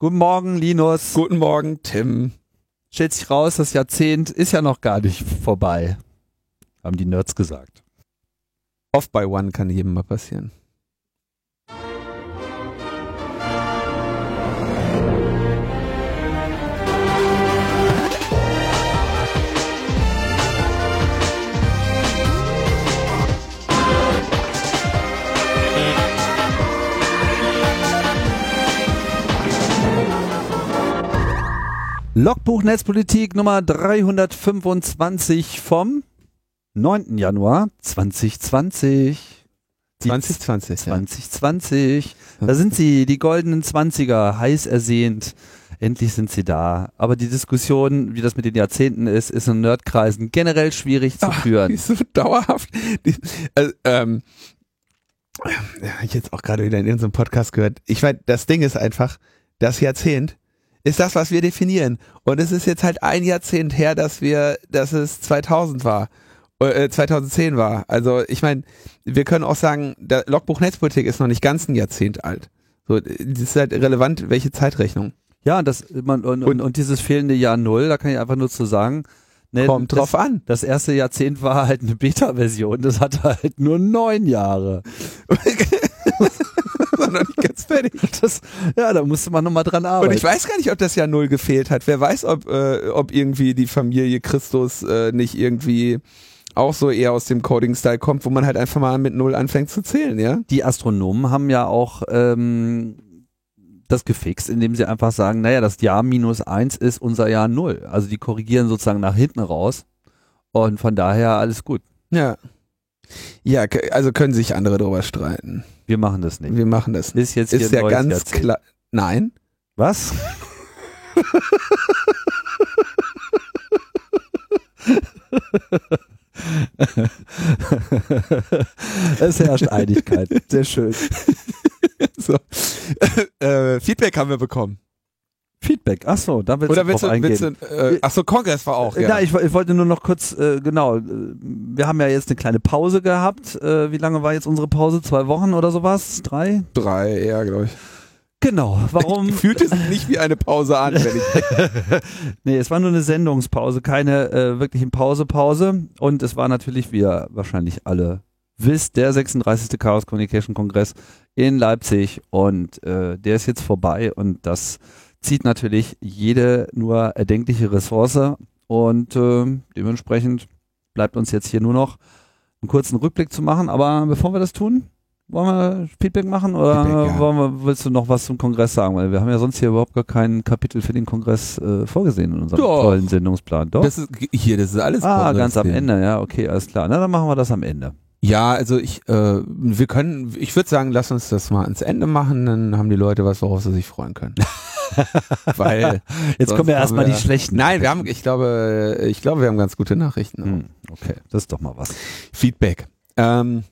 Guten Morgen, Linus. Guten Morgen, Tim. Stellt sich raus, das Jahrzehnt ist ja noch gar nicht vorbei. Haben die Nerds gesagt. Off by one kann jedem mal passieren. Logbuch Netzpolitik Nummer 325 vom 9. Januar 2020. Die 2020. 2020. Da sind sie, die goldenen Zwanziger, heiß ersehnt. Endlich sind sie da. Aber die Diskussion, wie das mit den Jahrzehnten ist, ist in Nerdkreisen generell schwierig zu Ach, führen. Die ist so dauerhaft. Die, also, ähm, ja, ich jetzt auch gerade wieder in irgendeinem Podcast gehört. Ich meine, das Ding ist einfach, das Jahrzehnt ist das, was wir definieren. Und es ist jetzt halt ein Jahrzehnt her, dass wir, dass es 2000 war. Äh, 2010 war. Also ich meine, wir können auch sagen, der Logbuch Netzpolitik ist noch nicht ganz ein Jahrzehnt alt. So, das ist halt relevant, welche Zeitrechnung. Ja, das, man, und, und, und dieses fehlende Jahr Null, da kann ich einfach nur zu sagen, ne, Kommt das, drauf an. Das erste Jahrzehnt war halt eine Beta-Version, das hatte halt nur neun Jahre. noch nicht ganz fertig. Das, ja, da musste man nochmal dran arbeiten. Und ich weiß gar nicht, ob das Jahr Null gefehlt hat. Wer weiß, ob, äh, ob irgendwie die Familie Christus äh, nicht irgendwie auch so eher aus dem Coding-Style kommt, wo man halt einfach mal mit Null anfängt zu zählen, ja? die Astronomen haben ja auch ähm, das gefixt, indem sie einfach sagen, naja, das Jahr minus eins ist unser Jahr Null. Also die korrigieren sozusagen nach hinten raus. Und von daher alles gut. Ja. Ja, also können sich andere darüber streiten. Wir machen das nicht. Wir machen das. Ist jetzt Ist ja ganz Jahrzehnt. klar. Nein. Was? es herrscht Einigkeit. Sehr schön. So. äh, Feedback haben wir bekommen. Feedback. Ach so, da willst Oder du willst drauf du, eingehen. willst du äh, ach so, Kongress war auch, ja. Na, ich, ich wollte nur noch kurz, äh, genau, äh, wir haben ja jetzt eine kleine Pause gehabt. Äh, wie lange war jetzt unsere Pause? Zwei Wochen oder sowas? Drei? Drei, ja, glaube ich. Genau. Warum? Fühlt es sich nicht wie eine Pause an, wenn ich nee, es war nur eine Sendungspause, keine äh, wirklichen Pause-Pause. Und es war natürlich, wie ihr wahrscheinlich alle wisst, der 36. Chaos Communication Kongress in Leipzig. Und äh, der ist jetzt vorbei und das zieht natürlich jede nur erdenkliche Ressource. Und äh, dementsprechend bleibt uns jetzt hier nur noch einen kurzen Rückblick zu machen. Aber bevor wir das tun, wollen wir Feedback machen oder Feedback, ja. wollen wir, willst du noch was zum Kongress sagen? Weil wir haben ja sonst hier überhaupt gar kein Kapitel für den Kongress äh, vorgesehen in unserem Doch. tollen Sendungsplan. Doch? Das ist, hier, das ist alles ah, Kongress ganz am hier. Ende, ja, okay, alles klar. Na, dann machen wir das am Ende. Ja, also ich, äh, wir können, ich würde sagen, lass uns das mal ans Ende machen, dann haben die Leute was, worauf sie sich freuen können. Weil Jetzt kommen ja erstmal die schlechten. Nein, wir haben, ich glaube, ich glaube, wir haben ganz gute Nachrichten. Hm, okay, das ist doch mal was. Feedback. Ähm,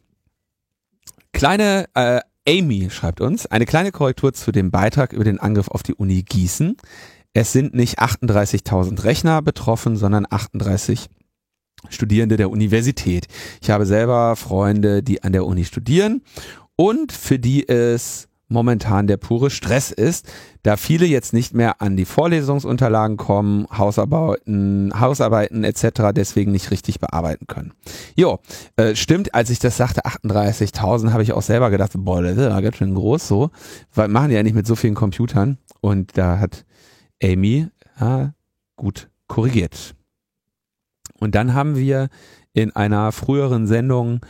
kleine äh, Amy schreibt uns eine kleine Korrektur zu dem Beitrag über den Angriff auf die Uni Gießen. Es sind nicht 38.000 Rechner betroffen, sondern 38 Studierende der Universität. Ich habe selber Freunde, die an der Uni studieren und für die es momentan der pure Stress ist, da viele jetzt nicht mehr an die Vorlesungsunterlagen kommen, Hausarbeiten, Hausarbeiten etc. deswegen nicht richtig bearbeiten können. Jo, äh, stimmt, als ich das sagte, 38.000, habe ich auch selber gedacht, boah, das ist ja ganz schön groß so, weil machen die ja nicht mit so vielen Computern und da hat Amy ja, gut korrigiert. Und dann haben wir in einer früheren Sendung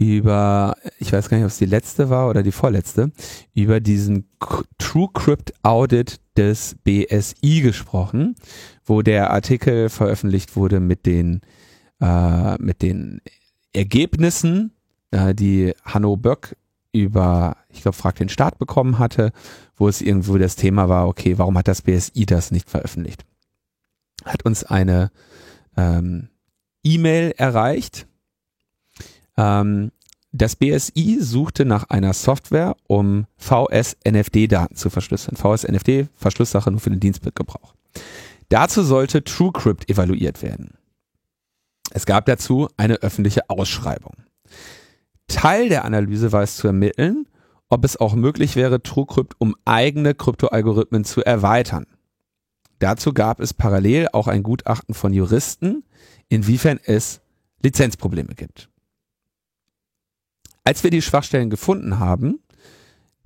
über, ich weiß gar nicht, ob es die letzte war oder die vorletzte, über diesen TrueCrypt Audit des BSI gesprochen, wo der Artikel veröffentlicht wurde mit den, äh, mit den Ergebnissen, äh, die Hanno Böck über, ich glaube, Frag den Staat bekommen hatte, wo es irgendwo das Thema war, okay, warum hat das BSI das nicht veröffentlicht? Hat uns eine ähm, E-Mail erreicht. Ähm, das BSI suchte nach einer Software, um VS-NFD-Daten zu verschlüsseln. VS-NFD, Verschlusssache nur für den Dienstgebrauch. Dazu sollte TrueCrypt evaluiert werden. Es gab dazu eine öffentliche Ausschreibung. Teil der Analyse war es zu ermitteln, ob es auch möglich wäre, TrueCrypt um eigene Kryptoalgorithmen zu erweitern. Dazu gab es parallel auch ein Gutachten von Juristen, inwiefern es Lizenzprobleme gibt. Als wir die Schwachstellen gefunden haben,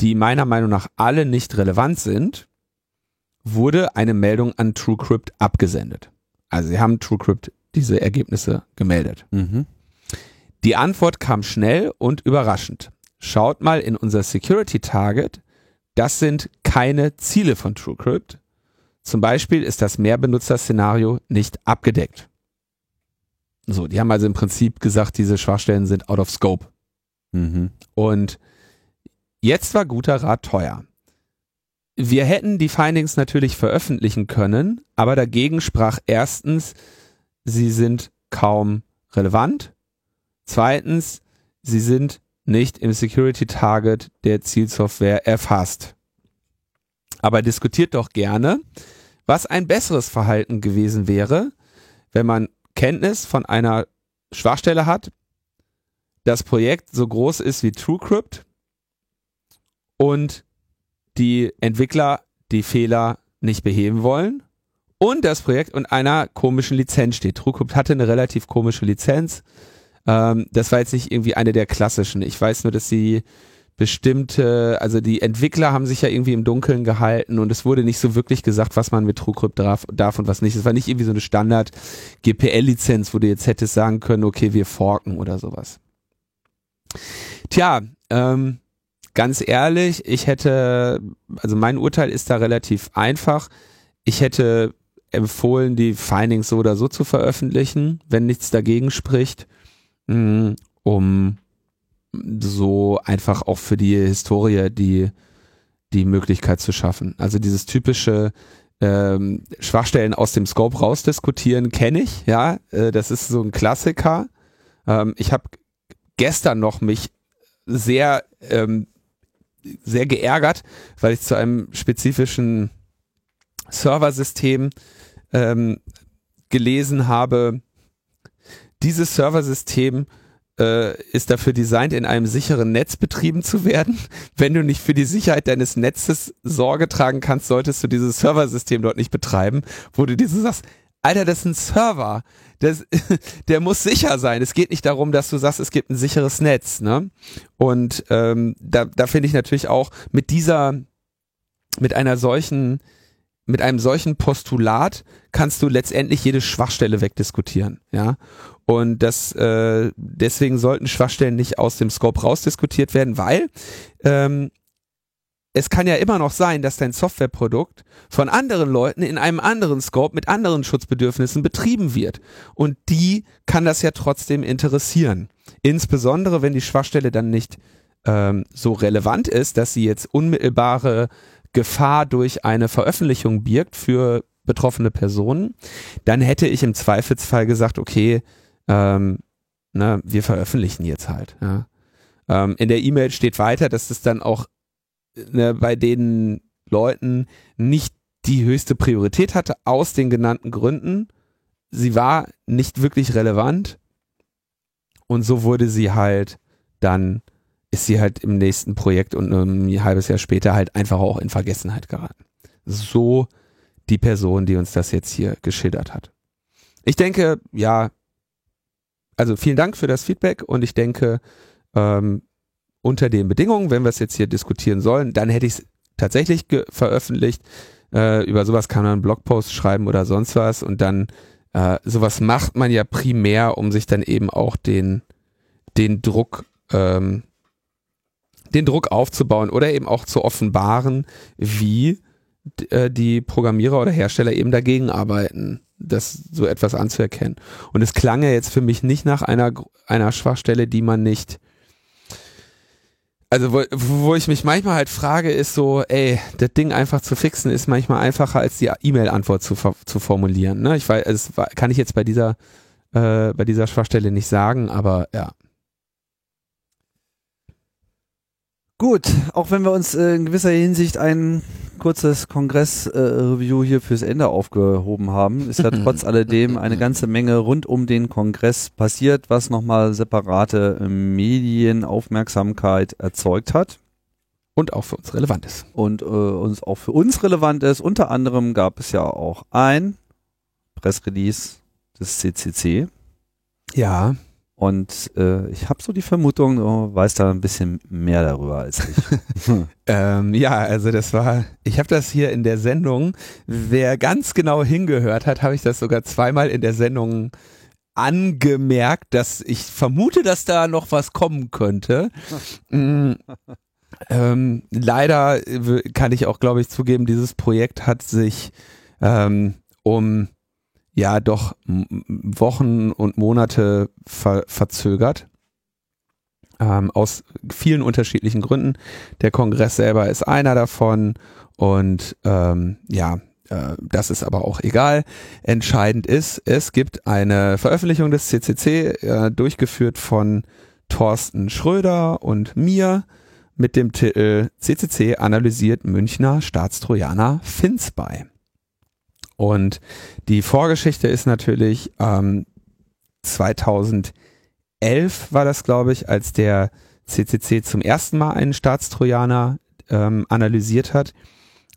die meiner Meinung nach alle nicht relevant sind, wurde eine Meldung an TrueCrypt abgesendet. Also sie haben TrueCrypt diese Ergebnisse gemeldet. Mhm. Die Antwort kam schnell und überraschend. Schaut mal in unser Security Target. Das sind keine Ziele von TrueCrypt. Zum Beispiel ist das Mehrbenutzer-Szenario nicht abgedeckt. So, die haben also im Prinzip gesagt, diese Schwachstellen sind out of scope. Mhm. Und jetzt war guter Rat teuer. Wir hätten die Findings natürlich veröffentlichen können, aber dagegen sprach erstens, sie sind kaum relevant. Zweitens, sie sind nicht im Security Target der Zielsoftware erfasst. Aber diskutiert doch gerne, was ein besseres Verhalten gewesen wäre, wenn man Kenntnis von einer Schwachstelle hat, das Projekt so groß ist wie TrueCrypt und die Entwickler die Fehler nicht beheben wollen und das Projekt unter einer komischen Lizenz steht. TrueCrypt hatte eine relativ komische Lizenz. Ähm, das war jetzt nicht irgendwie eine der klassischen. Ich weiß nur, dass sie bestimmte, also die Entwickler haben sich ja irgendwie im Dunkeln gehalten und es wurde nicht so wirklich gesagt, was man mit TrueCrypt darf, darf und was nicht. Es war nicht irgendwie so eine Standard GPL-Lizenz, wo du jetzt hättest sagen können, okay, wir forken oder sowas. Tja, ähm, ganz ehrlich, ich hätte, also mein Urteil ist da relativ einfach. Ich hätte empfohlen, die Findings so oder so zu veröffentlichen, wenn nichts dagegen spricht, mh, um so einfach auch für die Historie die, die Möglichkeit zu schaffen. Also dieses typische ähm, Schwachstellen aus dem Scope rausdiskutieren kenne ich, ja, äh, das ist so ein Klassiker. Ähm, ich habe gestern noch mich sehr ähm, sehr geärgert, weil ich zu einem spezifischen Serversystem ähm, gelesen habe, dieses Serversystem äh, ist dafür designt, in einem sicheren Netz betrieben zu werden. Wenn du nicht für die Sicherheit deines Netzes Sorge tragen kannst, solltest du dieses Serversystem dort nicht betreiben, wo du diese sagst, Alter, das ist ein Server. Das, der muss sicher sein. Es geht nicht darum, dass du sagst, es gibt ein sicheres Netz. Ne? Und ähm, da, da finde ich natürlich auch mit dieser, mit einer solchen, mit einem solchen Postulat kannst du letztendlich jede Schwachstelle wegdiskutieren. Ja. Und das äh, deswegen sollten Schwachstellen nicht aus dem Scope rausdiskutiert werden, weil ähm, es kann ja immer noch sein, dass dein Softwareprodukt von anderen Leuten in einem anderen Scope mit anderen Schutzbedürfnissen betrieben wird. Und die kann das ja trotzdem interessieren. Insbesondere, wenn die Schwachstelle dann nicht ähm, so relevant ist, dass sie jetzt unmittelbare Gefahr durch eine Veröffentlichung birgt für betroffene Personen, dann hätte ich im Zweifelsfall gesagt, okay, ähm, na, wir veröffentlichen jetzt halt. Ja. Ähm, in der E-Mail steht weiter, dass es dann auch ne, bei den Leuten nicht die höchste Priorität hatte, aus den genannten Gründen. Sie war nicht wirklich relevant und so wurde sie halt dann, ist sie halt im nächsten Projekt und ein halbes Jahr später halt einfach auch in Vergessenheit geraten. So die Person, die uns das jetzt hier geschildert hat. Ich denke, ja, also vielen Dank für das Feedback und ich denke, ähm, unter den Bedingungen, wenn wir es jetzt hier diskutieren sollen, dann hätte ich es tatsächlich veröffentlicht. Äh, über sowas kann man einen Blogpost schreiben oder sonst was und dann äh, sowas macht man ja primär, um sich dann eben auch den, den Druck, ähm, den Druck aufzubauen oder eben auch zu offenbaren, wie äh, die Programmierer oder Hersteller eben dagegen arbeiten, das so etwas anzuerkennen. Und es klang ja jetzt für mich nicht nach einer, einer Schwachstelle, die man nicht also wo, wo ich mich manchmal halt frage, ist so, ey, das Ding einfach zu fixen ist manchmal einfacher als die E-Mail-Antwort zu, zu formulieren. Ne? Ich weiß, das kann ich jetzt bei dieser äh, bei dieser Schwachstelle nicht sagen, aber ja. Gut, auch wenn wir uns äh, in gewisser Hinsicht ein kurzes Kongress-Review äh, hier fürs Ende aufgehoben haben, ist ja trotz alledem eine ganze Menge rund um den Kongress passiert, was nochmal separate äh, Medienaufmerksamkeit erzeugt hat. Und auch für uns relevant ist. Und äh, uns auch für uns relevant ist. Unter anderem gab es ja auch ein Pressrelease des CCC. Ja. Und äh, ich habe so die Vermutung, du weißt da ein bisschen mehr darüber als ich. ähm, ja, also das war, ich habe das hier in der Sendung, wer ganz genau hingehört hat, habe ich das sogar zweimal in der Sendung angemerkt, dass ich vermute, dass da noch was kommen könnte. mm, ähm, leider kann ich auch, glaube ich, zugeben, dieses Projekt hat sich ähm, um ja doch Wochen und Monate ver verzögert. Ähm, aus vielen unterschiedlichen Gründen. Der Kongress selber ist einer davon und ähm, ja, äh, das ist aber auch egal. Entscheidend ist, es gibt eine Veröffentlichung des CCC, äh, durchgeführt von Thorsten Schröder und mir mit dem Titel CCC analysiert Münchner Staatstrojaner Finsby. Und die Vorgeschichte ist natürlich ähm, 2011 war das, glaube ich, als der CCC zum ersten Mal einen Staatstrojaner ähm, analysiert hat.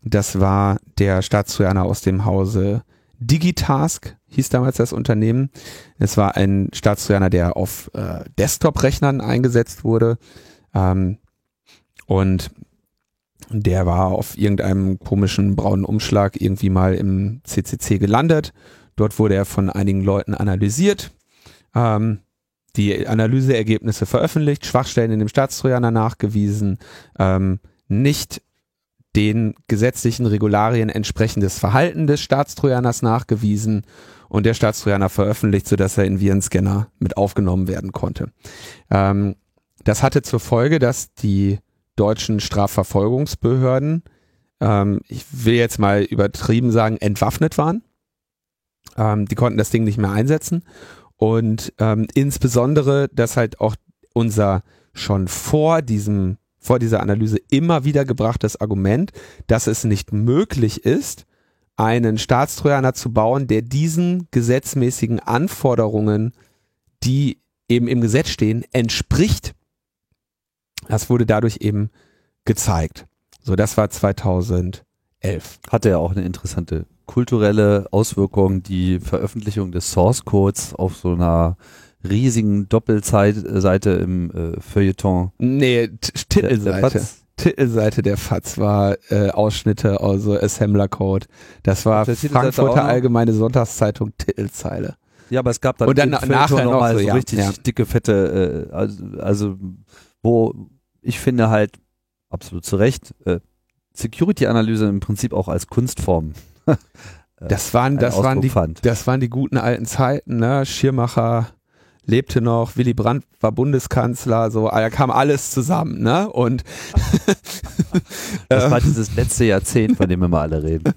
Das war der Staatstrojaner aus dem Hause Digitask, hieß damals das Unternehmen. Es war ein Staatstrojaner, der auf äh, Desktop-Rechnern eingesetzt wurde. Ähm, und der war auf irgendeinem komischen braunen Umschlag irgendwie mal im CCC gelandet. Dort wurde er von einigen Leuten analysiert, ähm, die Analyseergebnisse veröffentlicht, Schwachstellen in dem Staatstrojaner nachgewiesen, ähm, nicht den gesetzlichen Regularien entsprechendes Verhalten des Staatstrojaners nachgewiesen und der Staatstrojaner veröffentlicht, sodass er in Virenscanner mit aufgenommen werden konnte. Ähm, das hatte zur Folge, dass die deutschen Strafverfolgungsbehörden, ähm, ich will jetzt mal übertrieben sagen, entwaffnet waren. Ähm, die konnten das Ding nicht mehr einsetzen. Und ähm, insbesondere, dass halt auch unser schon vor diesem, vor dieser Analyse immer wieder gebrachtes Argument, dass es nicht möglich ist, einen Staatstrojaner zu bauen, der diesen gesetzmäßigen Anforderungen, die eben im Gesetz stehen, entspricht, das wurde dadurch eben gezeigt. So, das war 2011. Hatte ja auch eine interessante kulturelle Auswirkung, die Veröffentlichung des Source Codes auf so einer riesigen Doppelseite im äh, Feuilleton. Nee, Titelseite. Titelseite der FAZ war äh, Ausschnitte, also Assembler Code. Das war Frankfurter Allgemeine Sonntagszeitung Titelzeile. Ja, aber es gab dann, und dann nachher noch, noch so, so ja, richtig ja. dicke, fette, äh, also, also wo ich finde halt absolut zu Recht äh, Security-Analyse im Prinzip auch als Kunstform. Äh, das waren, das waren die, fand. das waren die guten alten Zeiten, ne? Schirmacher lebte noch, Willy Brandt war Bundeskanzler, so, da kam alles zusammen, ne? Und das war dieses letzte Jahrzehnt, von dem wir mal alle reden.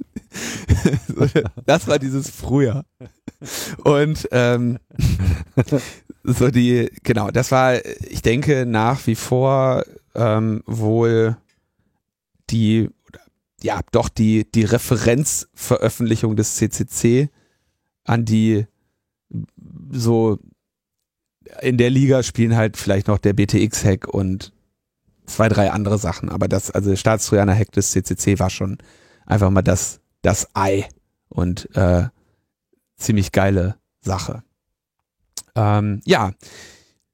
das war dieses Frühjahr. Und ähm, so die, genau, das war, ich denke, nach wie vor ähm, wohl die, ja, doch die, die Referenzveröffentlichung des CCC an die so in der Liga spielen halt vielleicht noch der BTX-Hack und zwei, drei andere Sachen, aber das, also Staatstrojaner-Hack des CCC war schon einfach mal das, das Ei und äh, ziemlich geile Sache. Ähm, ja,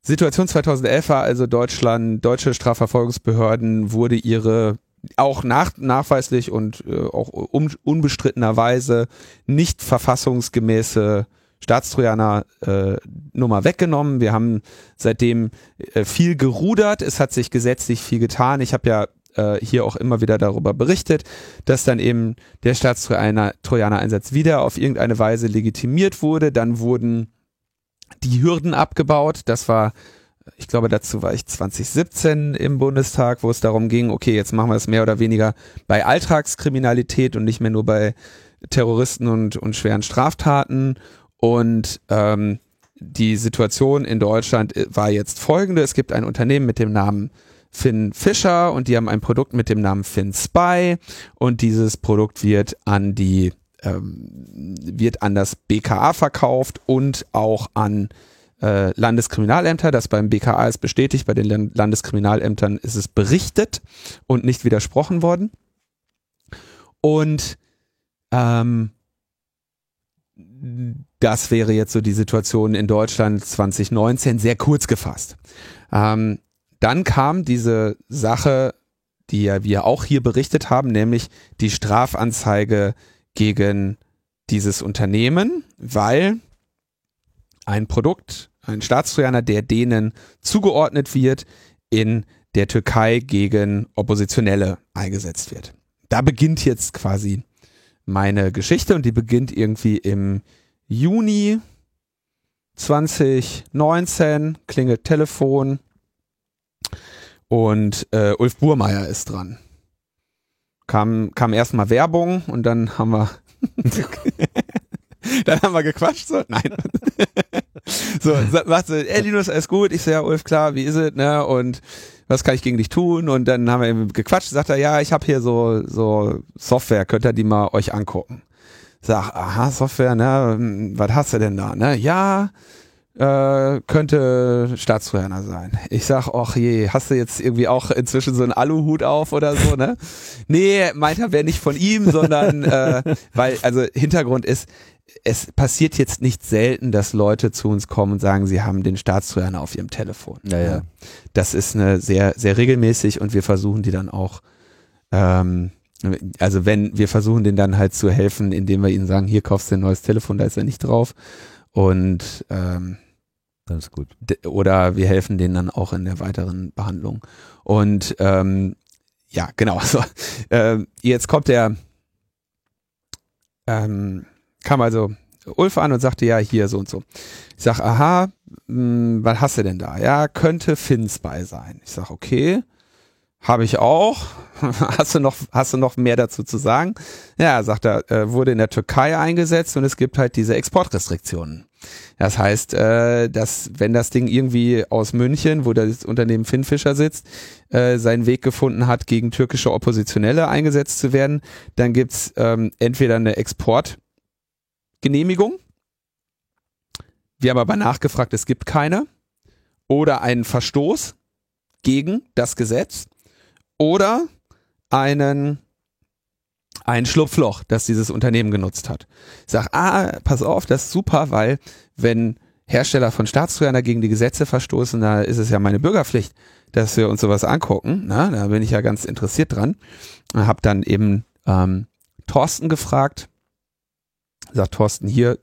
Situation 2011 war also Deutschland, deutsche Strafverfolgungsbehörden wurde ihre auch nach, nachweislich und äh, auch un, unbestrittenerweise nicht verfassungsgemäße Staatstrojaner äh, Nummer weggenommen. Wir haben seitdem äh, viel gerudert. Es hat sich gesetzlich viel getan. Ich habe ja äh, hier auch immer wieder darüber berichtet, dass dann eben der Staatstrojaner-Einsatz wieder auf irgendeine Weise legitimiert wurde. Dann wurden die Hürden abgebaut. Das war, ich glaube, dazu war ich 2017 im Bundestag, wo es darum ging, okay, jetzt machen wir es mehr oder weniger bei Alltagskriminalität und nicht mehr nur bei Terroristen und, und schweren Straftaten. Und ähm, die Situation in Deutschland war jetzt folgende. Es gibt ein Unternehmen mit dem Namen Finn Fischer und die haben ein Produkt mit dem Namen Finn Spy und dieses Produkt wird an die ähm, wird an das BKA verkauft und auch an äh, Landeskriminalämter, das beim BKA ist bestätigt, bei den Landeskriminalämtern ist es berichtet und nicht widersprochen worden. Und ähm, das wäre jetzt so die Situation in Deutschland 2019, sehr kurz gefasst. Ähm, dann kam diese Sache, die ja wir auch hier berichtet haben, nämlich die Strafanzeige gegen dieses Unternehmen, weil ein Produkt, ein Staatstrojaner, der denen zugeordnet wird, in der Türkei gegen Oppositionelle eingesetzt wird. Da beginnt jetzt quasi meine Geschichte und die beginnt irgendwie im Juni 2019, klingelt Telefon und äh, Ulf Burmeier ist dran. Kam, kam erstmal Werbung und dann haben wir dann haben wir gequatscht, so, nein. so, sagt sie, ey Linus, alles gut? Ich so, ja, Ulf, klar, wie ist es, ne? Und was kann ich gegen dich tun? Und dann haben wir eben gequatscht, sagt er, ja, ich habe hier so, so Software, könnt ihr die mal euch angucken? Sag, aha, Software, ne, was hast du denn da, ne? Ja, äh, könnte Staatstrojaner sein. Ich sag, ach je, hast du jetzt irgendwie auch inzwischen so einen Aluhut auf oder so, ne? nee, meint er wäre nicht von ihm, sondern äh, weil, also Hintergrund ist, es passiert jetzt nicht selten, dass Leute zu uns kommen und sagen, sie haben den Staatstrojaner auf ihrem Telefon. Ja, ja. Das ist eine sehr, sehr regelmäßig und wir versuchen die dann auch, ähm, also wenn wir versuchen denen dann halt zu helfen, indem wir ihnen sagen, hier kaufst du ein neues Telefon, da ist er nicht drauf. Und ähm, das ist gut. Oder wir helfen denen dann auch in der weiteren Behandlung. Und ähm, ja, genau. So, äh, jetzt kommt der ähm, kam also Ulf an und sagte, ja, hier so und so. Ich sag, aha, mh, hm, was hast du denn da? Ja, könnte Fins bei sein. Ich sag, okay, habe ich auch. hast du noch, hast du noch mehr dazu zu sagen? Ja, sagt er, äh, wurde in der Türkei eingesetzt und es gibt halt diese Exportrestriktionen. Das heißt, äh, dass wenn das Ding irgendwie aus München, wo das Unternehmen Finn Fischer sitzt, äh, seinen Weg gefunden hat, gegen türkische Oppositionelle eingesetzt zu werden, dann gibt's ähm, entweder eine Export- Genehmigung. Wir haben aber nachgefragt, es gibt keine. Oder einen Verstoß gegen das Gesetz. Oder einen, ein Schlupfloch, das dieses Unternehmen genutzt hat. Ich sage, ah, pass auf, das ist super, weil wenn Hersteller von Staatstrojaner gegen die Gesetze verstoßen, da ist es ja meine Bürgerpflicht, dass wir uns sowas angucken. Na, da bin ich ja ganz interessiert dran. Hab dann eben ähm, Thorsten gefragt, sagt Thorsten hier,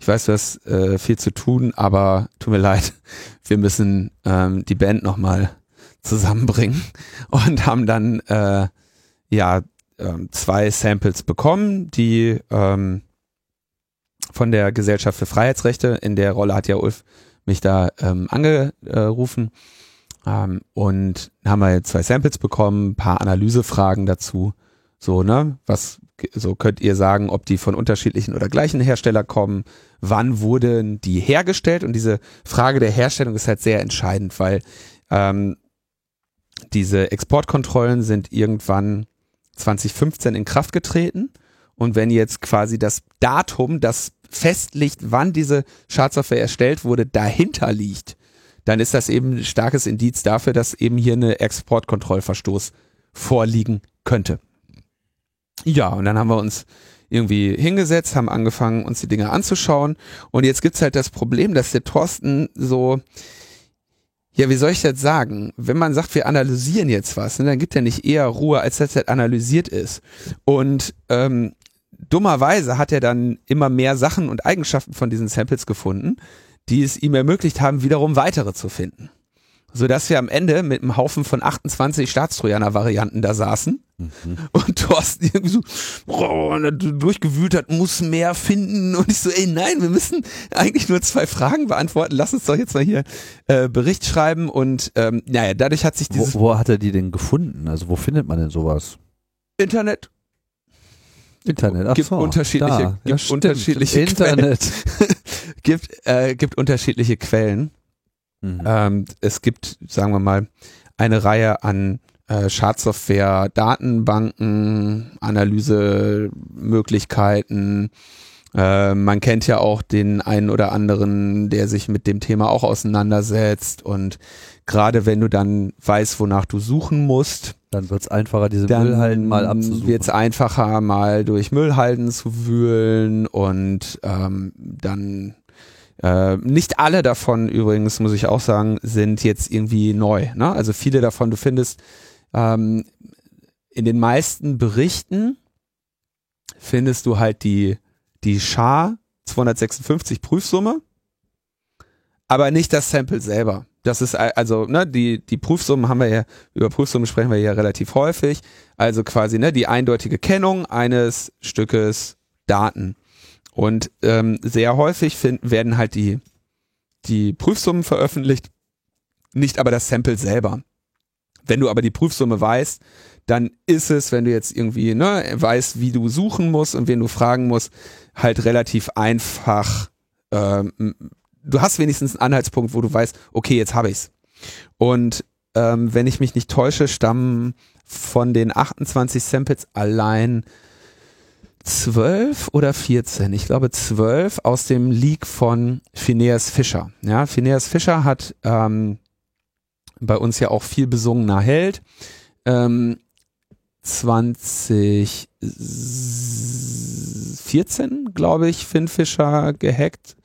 ich weiß, du hast äh, viel zu tun, aber tut mir leid, wir müssen ähm, die Band nochmal zusammenbringen und haben dann äh, ja ähm, zwei Samples bekommen, die ähm, von der Gesellschaft für Freiheitsrechte, in der Rolle hat ja Ulf mich da ähm, angerufen ähm, und haben wir zwei Samples bekommen, paar Analysefragen dazu, so ne, was so könnt ihr sagen, ob die von unterschiedlichen oder gleichen Hersteller kommen, wann wurden die hergestellt? Und diese Frage der Herstellung ist halt sehr entscheidend, weil ähm, diese Exportkontrollen sind irgendwann 2015 in Kraft getreten und wenn jetzt quasi das Datum, das festlegt, wann diese Schadsoftware erstellt wurde, dahinter liegt, dann ist das eben ein starkes Indiz dafür, dass eben hier eine Exportkontrollverstoß vorliegen könnte. Ja, und dann haben wir uns irgendwie hingesetzt, haben angefangen, uns die Dinge anzuschauen. Und jetzt gibt's halt das Problem, dass der Thorsten so, ja, wie soll ich das sagen? Wenn man sagt, wir analysieren jetzt was, ne, dann gibt er nicht eher Ruhe, als dass das analysiert ist. Und ähm, dummerweise hat er dann immer mehr Sachen und Eigenschaften von diesen Samples gefunden, die es ihm ermöglicht haben, wiederum weitere zu finden so dass wir am Ende mit einem Haufen von 28 Staatstrojaner-Varianten da saßen mhm. und Thorsten irgendwie so oh, durchgewühlt hat, muss mehr finden und ich so, ey nein, wir müssen eigentlich nur zwei Fragen beantworten, lass uns doch jetzt mal hier äh, Bericht schreiben und ähm, naja, dadurch hat sich dieses... Wo, wo hat er die denn gefunden? Also wo findet man denn sowas? Internet. Internet, ach gibt so, unterschiedliche, da. gibt Ja, unterschiedliche Internet. Quellen. gibt, äh, gibt unterschiedliche Quellen. Mhm. Ähm, es gibt, sagen wir mal, eine Reihe an äh, Schadsoftware, Datenbanken, Analysemöglichkeiten, äh, man kennt ja auch den einen oder anderen, der sich mit dem Thema auch auseinandersetzt und gerade wenn du dann weißt, wonach du suchen musst, dann wird es einfacher, diese Müllhalden mal abzusuchen. wird es einfacher, mal durch Müllhalden zu wühlen und ähm, dann äh, nicht alle davon übrigens, muss ich auch sagen, sind jetzt irgendwie neu. Ne? Also viele davon, du findest ähm, in den meisten Berichten findest du halt die, die Schar 256 Prüfsumme, aber nicht das Sample selber. Das ist also, ne, die, die Prüfsummen haben wir ja, über Prüfsummen sprechen wir ja relativ häufig. Also quasi, ne, die eindeutige Kennung eines Stückes Daten. Und ähm, sehr häufig find, werden halt die, die Prüfsummen veröffentlicht, nicht aber das Sample selber. Wenn du aber die Prüfsumme weißt, dann ist es, wenn du jetzt irgendwie ne, weißt, wie du suchen musst und wen du fragen musst, halt relativ einfach. Ähm, du hast wenigstens einen Anhaltspunkt, wo du weißt, okay, jetzt habe ich's. Und ähm, wenn ich mich nicht täusche, stammen von den 28 Samples allein 12 oder 14, ich glaube 12 aus dem Leak von Phineas Fischer. Ja, Phineas Fischer hat ähm, bei uns ja auch viel besungener Held. Ähm, 2014, glaube ich, Finn Fischer gehackt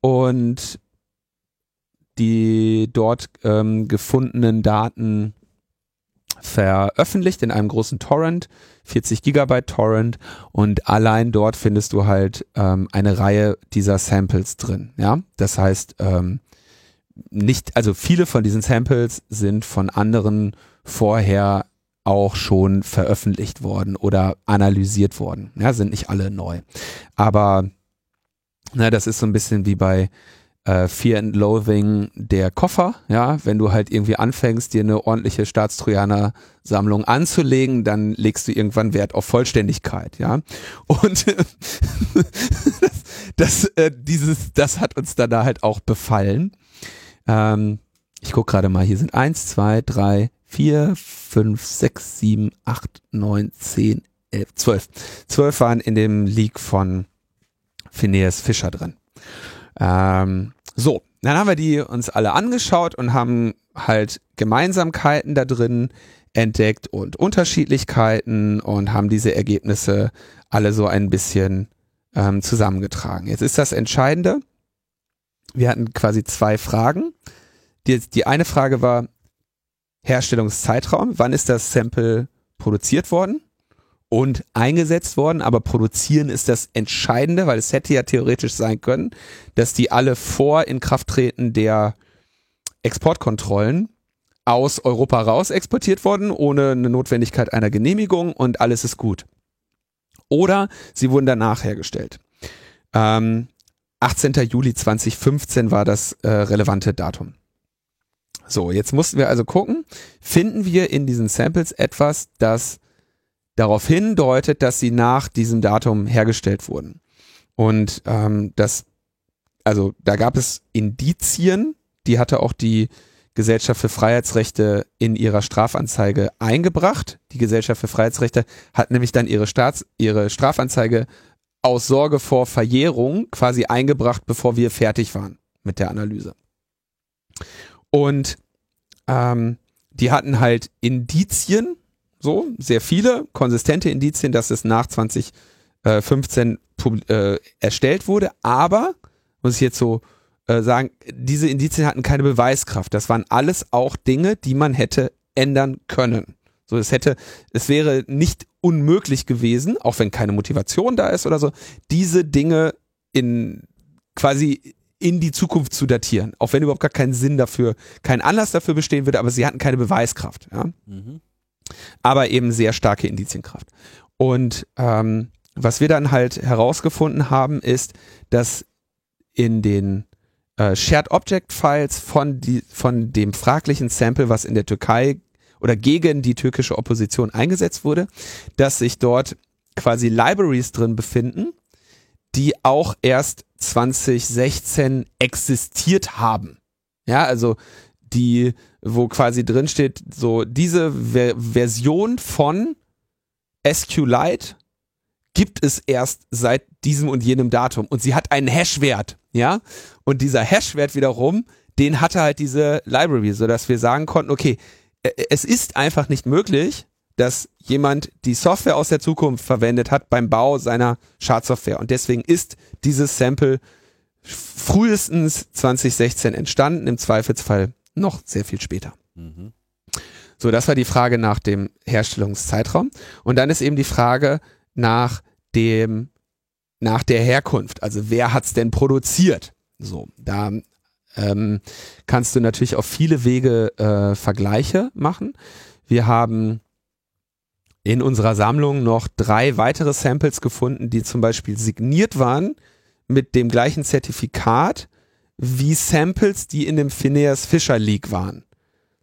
und die dort ähm, gefundenen Daten veröffentlicht in einem großen Torrent, 40 Gigabyte Torrent und allein dort findest du halt ähm, eine Reihe dieser Samples drin. Ja, das heißt ähm, nicht, also viele von diesen Samples sind von anderen vorher auch schon veröffentlicht worden oder analysiert worden. Ja, sind nicht alle neu. Aber na, das ist so ein bisschen wie bei äh, Fear and Loathing der Koffer. Ja, wenn du halt irgendwie anfängst, dir eine ordentliche Staatstrojaner-Sammlung anzulegen, dann legst du irgendwann Wert auf Vollständigkeit. Ja, und das, das, äh, dieses, das hat uns dann da halt auch befallen. Ähm, ich guck gerade mal, hier sind eins, zwei, drei, vier, fünf, sechs, sieben, acht, neun, zehn, elf, zwölf. Zwölf waren in dem Leak von Phineas Fischer drin. Ähm, so, dann haben wir die uns alle angeschaut und haben halt Gemeinsamkeiten da drin entdeckt und Unterschiedlichkeiten und haben diese Ergebnisse alle so ein bisschen ähm, zusammengetragen. Jetzt ist das Entscheidende. Wir hatten quasi zwei Fragen. Die, die eine Frage war, Herstellungszeitraum, wann ist das Sample produziert worden und eingesetzt worden, aber produzieren ist das Entscheidende, weil es hätte ja theoretisch sein können, dass die alle vor Inkrafttreten der Exportkontrollen aus Europa raus exportiert wurden, ohne eine Notwendigkeit einer Genehmigung und alles ist gut. Oder sie wurden danach hergestellt. Ähm, 18. Juli 2015 war das äh, relevante Datum. So, jetzt mussten wir also gucken, finden wir in diesen Samples etwas, das darauf hindeutet, dass sie nach diesem Datum hergestellt wurden. Und ähm, das, also da gab es Indizien, die hatte auch die Gesellschaft für Freiheitsrechte in ihrer Strafanzeige eingebracht. Die Gesellschaft für Freiheitsrechte hat nämlich dann ihre, Staats-, ihre Strafanzeige aus Sorge vor Verjährung quasi eingebracht, bevor wir fertig waren mit der Analyse. Und ähm, die hatten halt Indizien, so, sehr viele, konsistente Indizien, dass es nach 2015 äh, erstellt wurde, aber, muss ich jetzt so äh, sagen, diese Indizien hatten keine Beweiskraft. Das waren alles auch Dinge, die man hätte ändern können. So, es hätte, es wäre nicht unmöglich gewesen, auch wenn keine Motivation da ist oder so, diese Dinge in quasi in die Zukunft zu datieren, auch wenn überhaupt gar keinen Sinn dafür, kein Anlass dafür bestehen würde, aber sie hatten keine Beweiskraft, ja. Mhm. Aber eben sehr starke Indizienkraft. Und ähm, was wir dann halt herausgefunden haben, ist, dass in den äh, Shared Object Files von, die, von dem fraglichen Sample, was in der Türkei oder gegen die türkische Opposition eingesetzt wurde, dass sich dort quasi Libraries drin befinden, die auch erst 2016 existiert haben. Ja, also die, wo quasi drin steht, so diese Ver Version von SQLite gibt es erst seit diesem und jenem Datum und sie hat einen Hashwert, ja? Und dieser Hashwert wiederum, den hatte halt diese Library, so dass wir sagen konnten, okay, es ist einfach nicht möglich, dass jemand die Software aus der Zukunft verwendet hat beim Bau seiner Schadsoftware und deswegen ist dieses Sample frühestens 2016 entstanden, im Zweifelsfall noch sehr viel später. Mhm. So, das war die Frage nach dem Herstellungszeitraum. Und dann ist eben die Frage nach dem, nach der Herkunft. Also wer hat's denn produziert? So, da ähm, kannst du natürlich auf viele Wege äh, Vergleiche machen. Wir haben in unserer Sammlung noch drei weitere Samples gefunden, die zum Beispiel signiert waren mit dem gleichen Zertifikat wie Samples, die in dem Phineas Fisher Leak waren.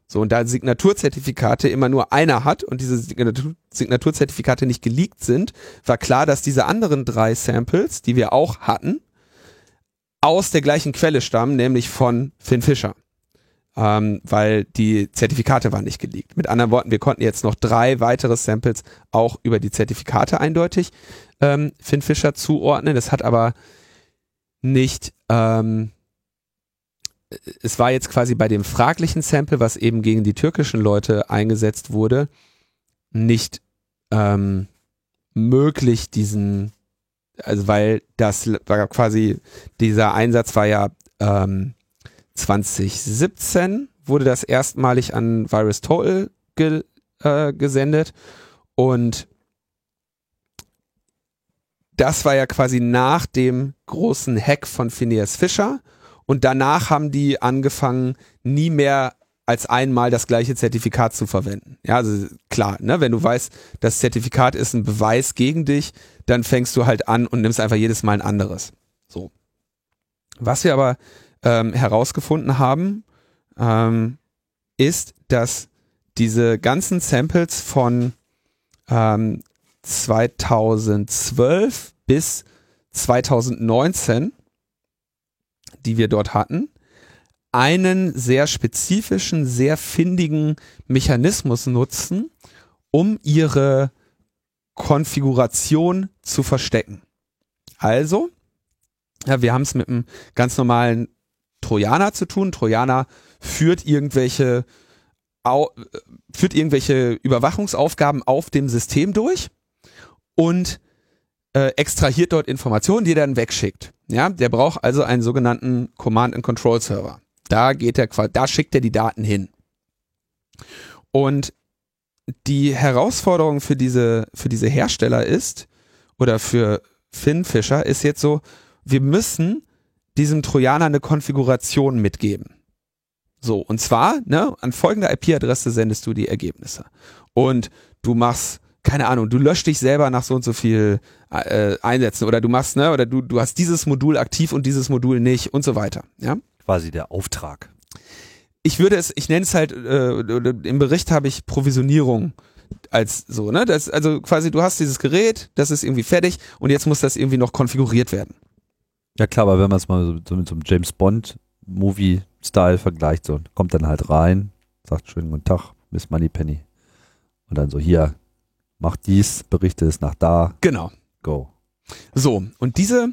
So, und da Signaturzertifikate immer nur einer hat und diese Signatur Signaturzertifikate nicht geleakt sind, war klar, dass diese anderen drei Samples, die wir auch hatten, aus der gleichen Quelle stammen, nämlich von Finn Fischer. Ähm, weil die Zertifikate waren nicht geleakt. Mit anderen Worten, wir konnten jetzt noch drei weitere Samples auch über die Zertifikate eindeutig ähm, Finn Fischer zuordnen. Das hat aber nicht ähm, es war jetzt quasi bei dem fraglichen Sample, was eben gegen die türkischen Leute eingesetzt wurde, nicht ähm, möglich, diesen, also weil das war quasi, dieser Einsatz war ja ähm, 2017, wurde das erstmalig an Virus Total ge, äh, gesendet und das war ja quasi nach dem großen Hack von Phineas Fischer und danach haben die angefangen, nie mehr als einmal das gleiche Zertifikat zu verwenden. Ja, also klar, ne, wenn du weißt, das Zertifikat ist ein Beweis gegen dich, dann fängst du halt an und nimmst einfach jedes Mal ein anderes. So. Was wir aber ähm, herausgefunden haben, ähm, ist, dass diese ganzen Samples von ähm, 2012 bis 2019 die wir dort hatten, einen sehr spezifischen, sehr findigen Mechanismus nutzen, um ihre Konfiguration zu verstecken. Also, ja, wir haben es mit einem ganz normalen Trojaner zu tun. Trojaner führt irgendwelche, führt irgendwelche Überwachungsaufgaben auf dem System durch und äh, extrahiert dort Informationen, die er dann wegschickt. Ja, der braucht also einen sogenannten Command and Control Server. Da geht er, da schickt er die Daten hin. Und die Herausforderung für diese, für diese Hersteller ist, oder für Finn Fischer ist jetzt so, wir müssen diesem Trojaner eine Konfiguration mitgeben. So, und zwar, ne, an folgender IP-Adresse sendest du die Ergebnisse. Und du machst keine Ahnung, du löscht dich selber nach so und so viel äh, Einsätzen oder du machst, ne, oder du, du hast dieses Modul aktiv und dieses Modul nicht und so weiter. Ja? Quasi der Auftrag. Ich würde es, ich nenne es halt, äh, im Bericht habe ich Provisionierung als so, ne? Das, also quasi, du hast dieses Gerät, das ist irgendwie fertig und jetzt muss das irgendwie noch konfiguriert werden. Ja klar, aber wenn man es mal so, so mit so einem James Bond Movie-Style vergleicht, so kommt dann halt rein, sagt schönen guten Tag, Miss Moneypenny. Und dann so, hier, mach dies, berichte es nach da. Genau. Go. So, und diese,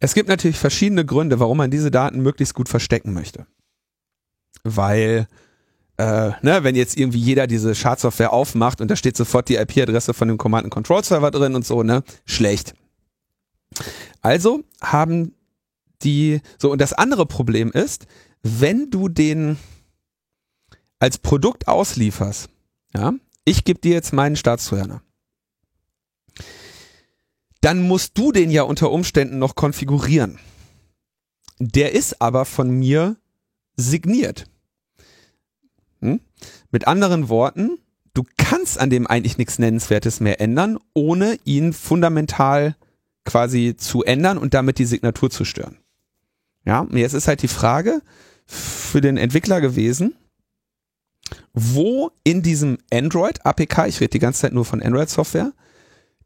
es gibt natürlich verschiedene Gründe, warum man diese Daten möglichst gut verstecken möchte. Weil, äh, ne, wenn jetzt irgendwie jeder diese Schadsoftware aufmacht und da steht sofort die IP-Adresse von dem Command Control Server drin und so, ne, schlecht. Also haben die, so, und das andere Problem ist, wenn du den als Produkt auslieferst, ja, ich gebe dir jetzt meinen Staatstrojaner. Dann musst du den ja unter Umständen noch konfigurieren. Der ist aber von mir signiert. Hm? Mit anderen Worten, du kannst an dem eigentlich nichts Nennenswertes mehr ändern, ohne ihn fundamental quasi zu ändern und damit die Signatur zu stören. Ja, jetzt ist halt die Frage für den Entwickler gewesen, wo in diesem Android APK, ich rede die ganze Zeit nur von Android Software,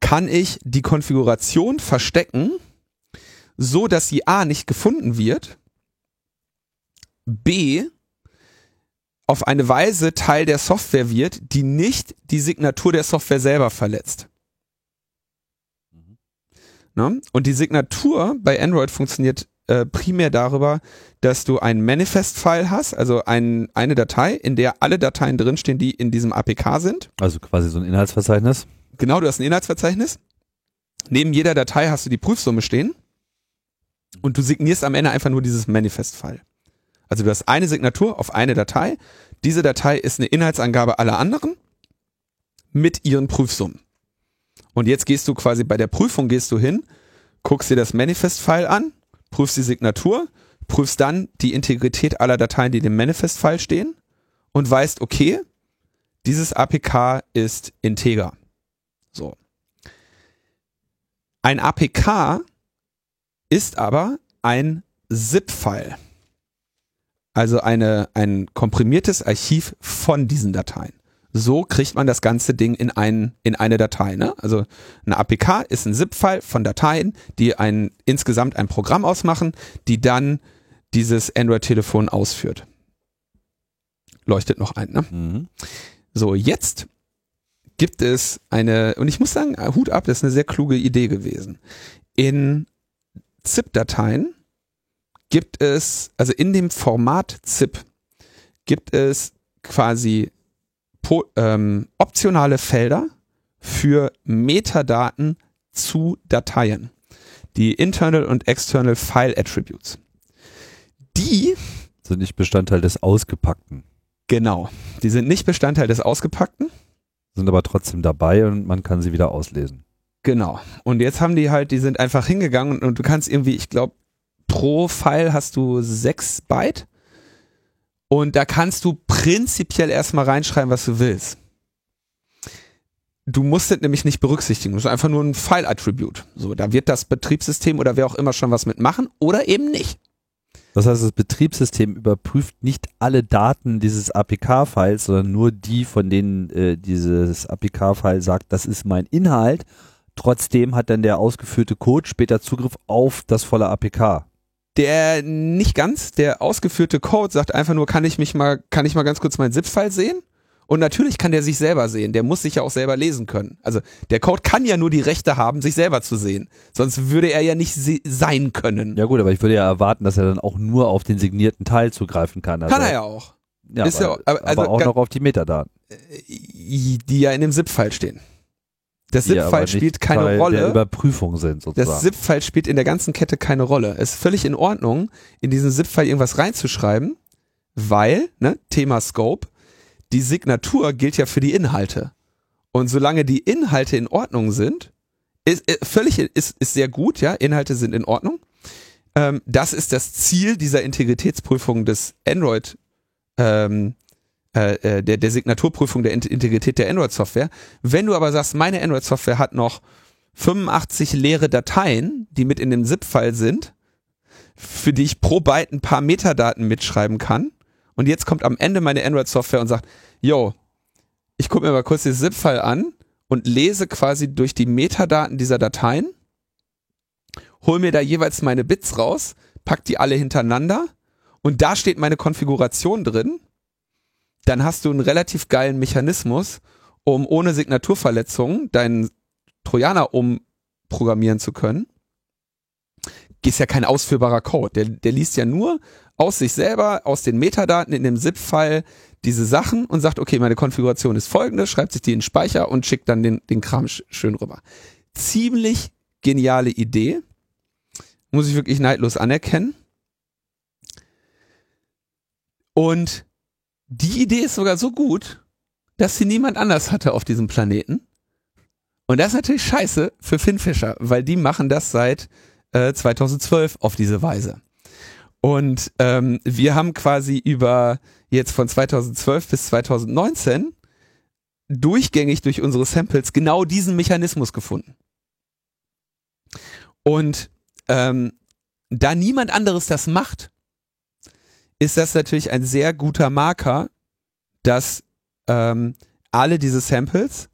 kann ich die Konfiguration verstecken, so dass sie A nicht gefunden wird, B auf eine Weise Teil der Software wird, die nicht die Signatur der Software selber verletzt. Ne? Und die Signatur bei Android funktioniert äh, primär darüber, dass du ein Manifest-File hast, also ein, eine Datei, in der alle Dateien drinstehen, die in diesem APK sind. Also quasi so ein Inhaltsverzeichnis. Genau, du hast ein Inhaltsverzeichnis. Neben jeder Datei hast du die Prüfsumme stehen und du signierst am Ende einfach nur dieses Manifest-File. Also du hast eine Signatur auf eine Datei. Diese Datei ist eine Inhaltsangabe aller anderen mit ihren Prüfsummen. Und jetzt gehst du quasi bei der Prüfung gehst du hin, guckst dir das Manifest-File an, prüfst die Signatur, prüfst dann die Integrität aller Dateien, die dem Manifest-File stehen und weißt, okay, dieses APK ist integer. So. Ein APK ist aber ein ZIP-File. Also eine, ein komprimiertes Archiv von diesen Dateien. So kriegt man das ganze Ding in, ein, in eine Datei. Ne? Also eine APK ist ein ZIP-File von Dateien, die ein, insgesamt ein Programm ausmachen, die dann dieses Android-Telefon ausführt. Leuchtet noch ein. Ne? Mhm. So, jetzt gibt es eine, und ich muss sagen, Hut ab, das ist eine sehr kluge Idee gewesen. In ZIP-Dateien gibt es, also in dem Format ZIP, gibt es quasi ähm, optionale Felder für Metadaten zu Dateien. Die Internal und External File Attributes. Die Sind nicht Bestandteil des Ausgepackten. Genau. Die sind nicht Bestandteil des Ausgepackten. Sind aber trotzdem dabei und man kann sie wieder auslesen. Genau. Und jetzt haben die halt, die sind einfach hingegangen und, und du kannst irgendwie, ich glaube, pro File hast du sechs Byte. Und da kannst du prinzipiell erstmal reinschreiben, was du willst. Du musst es nämlich nicht berücksichtigen. Das ist einfach nur ein File-Attribute. So, da wird das Betriebssystem oder wer auch immer schon was mitmachen oder eben nicht. Das heißt, das Betriebssystem überprüft nicht alle Daten dieses APK-Files, sondern nur die, von denen äh, dieses APK-File sagt, das ist mein Inhalt. Trotzdem hat dann der ausgeführte Code später Zugriff auf das volle APK. Der nicht ganz, der ausgeführte Code sagt einfach nur, kann ich mich mal, kann ich mal ganz kurz meinen ZIP-File sehen? Und natürlich kann der sich selber sehen. Der muss sich ja auch selber lesen können. Also der Code kann ja nur die Rechte haben, sich selber zu sehen. Sonst würde er ja nicht se sein können. Ja gut, aber ich würde ja erwarten, dass er dann auch nur auf den signierten Teil zugreifen kann. Also, kann er ja auch. Ja, aber, ja auch- aber- also aber auch noch auf die Metadaten. Die ja in dem ZIP-File stehen. Das ZIP-File nicht spielt keine Teil Rolle. Der Überprüfung sind sozusagen. Das ZIP-File spielt in der ganzen Kette keine Rolle. Es ist völlig in Ordnung, in diesen ZIP-File irgendwas reinzuschreiben, weil, ne, Thema Scope, die Signatur gilt ja für die Inhalte. Und solange die Inhalte in Ordnung sind, ist, ist völlig, ist, ist sehr gut, ja, Inhalte sind in Ordnung. Ähm, das ist das Ziel dieser Integritätsprüfung des Android, ähm, äh, äh, der, der Signaturprüfung der Int- Integrität der Android-Software. Wenn du aber sagst, meine Android-Software hat noch 85 leere Dateien, die mit in dem ZIP-File sind, für die ich pro Byte ein paar Metadaten mitschreiben kann. Und jetzt kommt am Ende meine Android-Software und sagt, yo, ich gucke mir mal kurz das ZIP-File an und lese quasi durch die Metadaten dieser Dateien, hol mir da jeweils meine Bits raus, pack die alle hintereinander und da steht meine Konfiguration drin. Dann hast du einen relativ geilen Mechanismus, um ohne Signaturverletzungen deinen Trojaner umprogrammieren zu können. Ist ja kein ausführbarer Code. Der, der liest ja nur aus sich selber, aus den Metadaten in dem ZIP-File diese Sachen und sagt, okay, meine Konfiguration ist folgende, schreibt sich die in den Speicher und schickt dann den, den Kram sch schön rüber. Ziemlich geniale Idee. Muss ich wirklich neidlos anerkennen. Und die Idee ist sogar so gut, dass sie niemand anders hatte auf diesem Planeten. Und das ist natürlich scheiße für Finn Fischer, weil die machen das seit äh, 2012 auf diese Weise. Und ähm, wir haben quasi über jetzt von 2012 bis 2019 durchgängig durch unsere Samples genau diesen Mechanismus gefunden. Und ähm, da niemand anderes das macht, ist das natürlich ein sehr guter Marker, dass ähm, alle diese Samples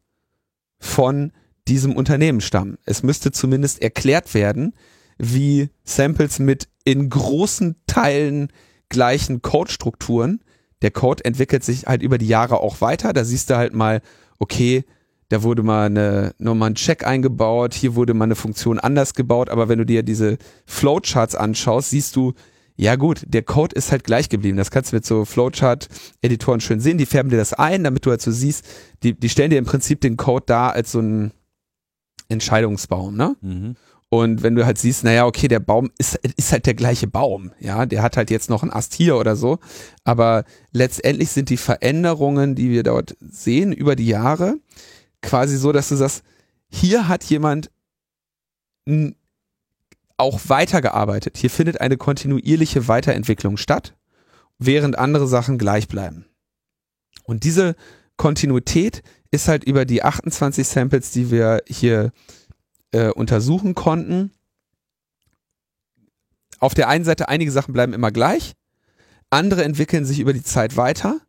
von diesem Unternehmen stammen. Es müsste zumindest erklärt werden, wie Samples mit in großen Teilen gleichen Code-Strukturen, der Code entwickelt sich halt über die Jahre auch weiter, da siehst du halt mal, okay, da wurde mal eine, nochmal ein Check eingebaut, hier wurde mal eine Funktion anders gebaut, aber wenn du dir diese Flowcharts anschaust, siehst du, ja gut, der Code ist halt gleich geblieben. Das kannst du mit so Flowchart-Editoren schön sehen. Die färben dir das ein, damit du halt so siehst, die, die stellen dir im Prinzip den Code da als so ein Entscheidungsbaum, ne? Mhm. Und wenn du halt siehst, naja, okay, der Baum ist, ist halt der gleiche Baum, ja, der hat halt jetzt noch einen Ast hier oder so. Aber letztendlich sind die Veränderungen, die wir dort sehen über die Jahre, quasi so, dass du sagst, hier hat jemand auch weitergearbeitet. Hier findet eine kontinuierliche Weiterentwicklung statt, während andere Sachen gleich bleiben. Und diese Kontinuität ist halt über die 28 Samples, die wir hier äh, untersuchen konnten. Auf der einen Seite, einige Sachen bleiben immer gleich, andere entwickeln sich über die Zeit weiter.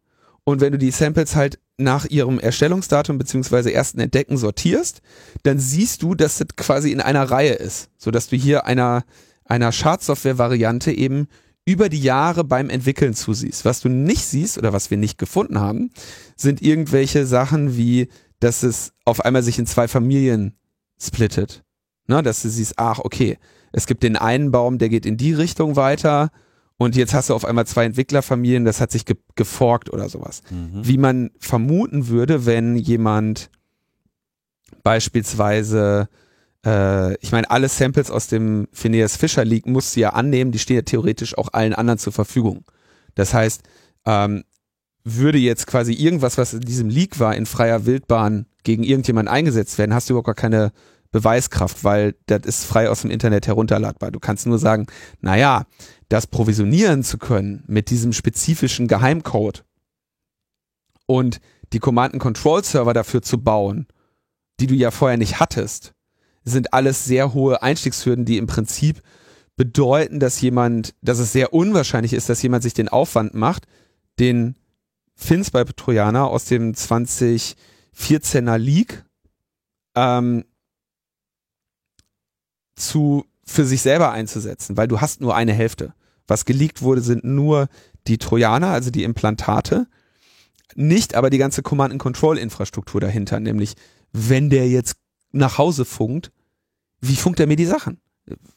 Und wenn du die Samples halt nach ihrem Erstellungsdatum beziehungsweise ersten Entdecken sortierst, dann siehst du, dass das quasi in einer Reihe ist, so dass du hier einer einer Schadsoftware-Variante eben über die Jahre beim Entwickeln zusiehst. Was du nicht siehst oder was wir nicht gefunden haben, sind irgendwelche Sachen wie, dass es auf einmal sich in zwei Familien splittet. Ne, dass du siehst, ach, okay, es gibt den einen Baum, der geht in die Richtung weiter und jetzt hast du auf einmal zwei Entwicklerfamilien, das hat sich ge geforkt oder sowas. Mhm. Wie man vermuten würde, wenn jemand beispielsweise, äh, ich meine, alle Samples aus dem Phineas Fisher Leak musst du ja annehmen, die stehen ja theoretisch auch allen anderen zur Verfügung. Das heißt, ähm, würde jetzt quasi irgendwas, was in diesem Leak war, in freier Wildbahn gegen irgendjemanden eingesetzt werden, hast du überhaupt gar keine Beweiskraft, weil das ist frei aus dem Internet herunterladbar. Du kannst nur sagen, naja, das provisionieren zu können mit diesem spezifischen Geheimcode und die Command-and-Control-Server dafür zu bauen, die du ja vorher nicht hattest, sind alles sehr hohe Einstiegshürden, die im Prinzip bedeuten, dass jemand, dass es sehr unwahrscheinlich ist, dass jemand sich den Aufwand macht, den Fins bei Trojaner aus dem 2014er Leak ähm, zu für sich selber einzusetzen, weil du hast nur eine Hälfte. Was geleakt wurde, sind nur die Trojaner, also die Implantate, nicht aber die ganze Command-and-Control-Infrastruktur dahinter, nämlich wenn der jetzt nach Hause funkt, wie funkt er mir die Sachen?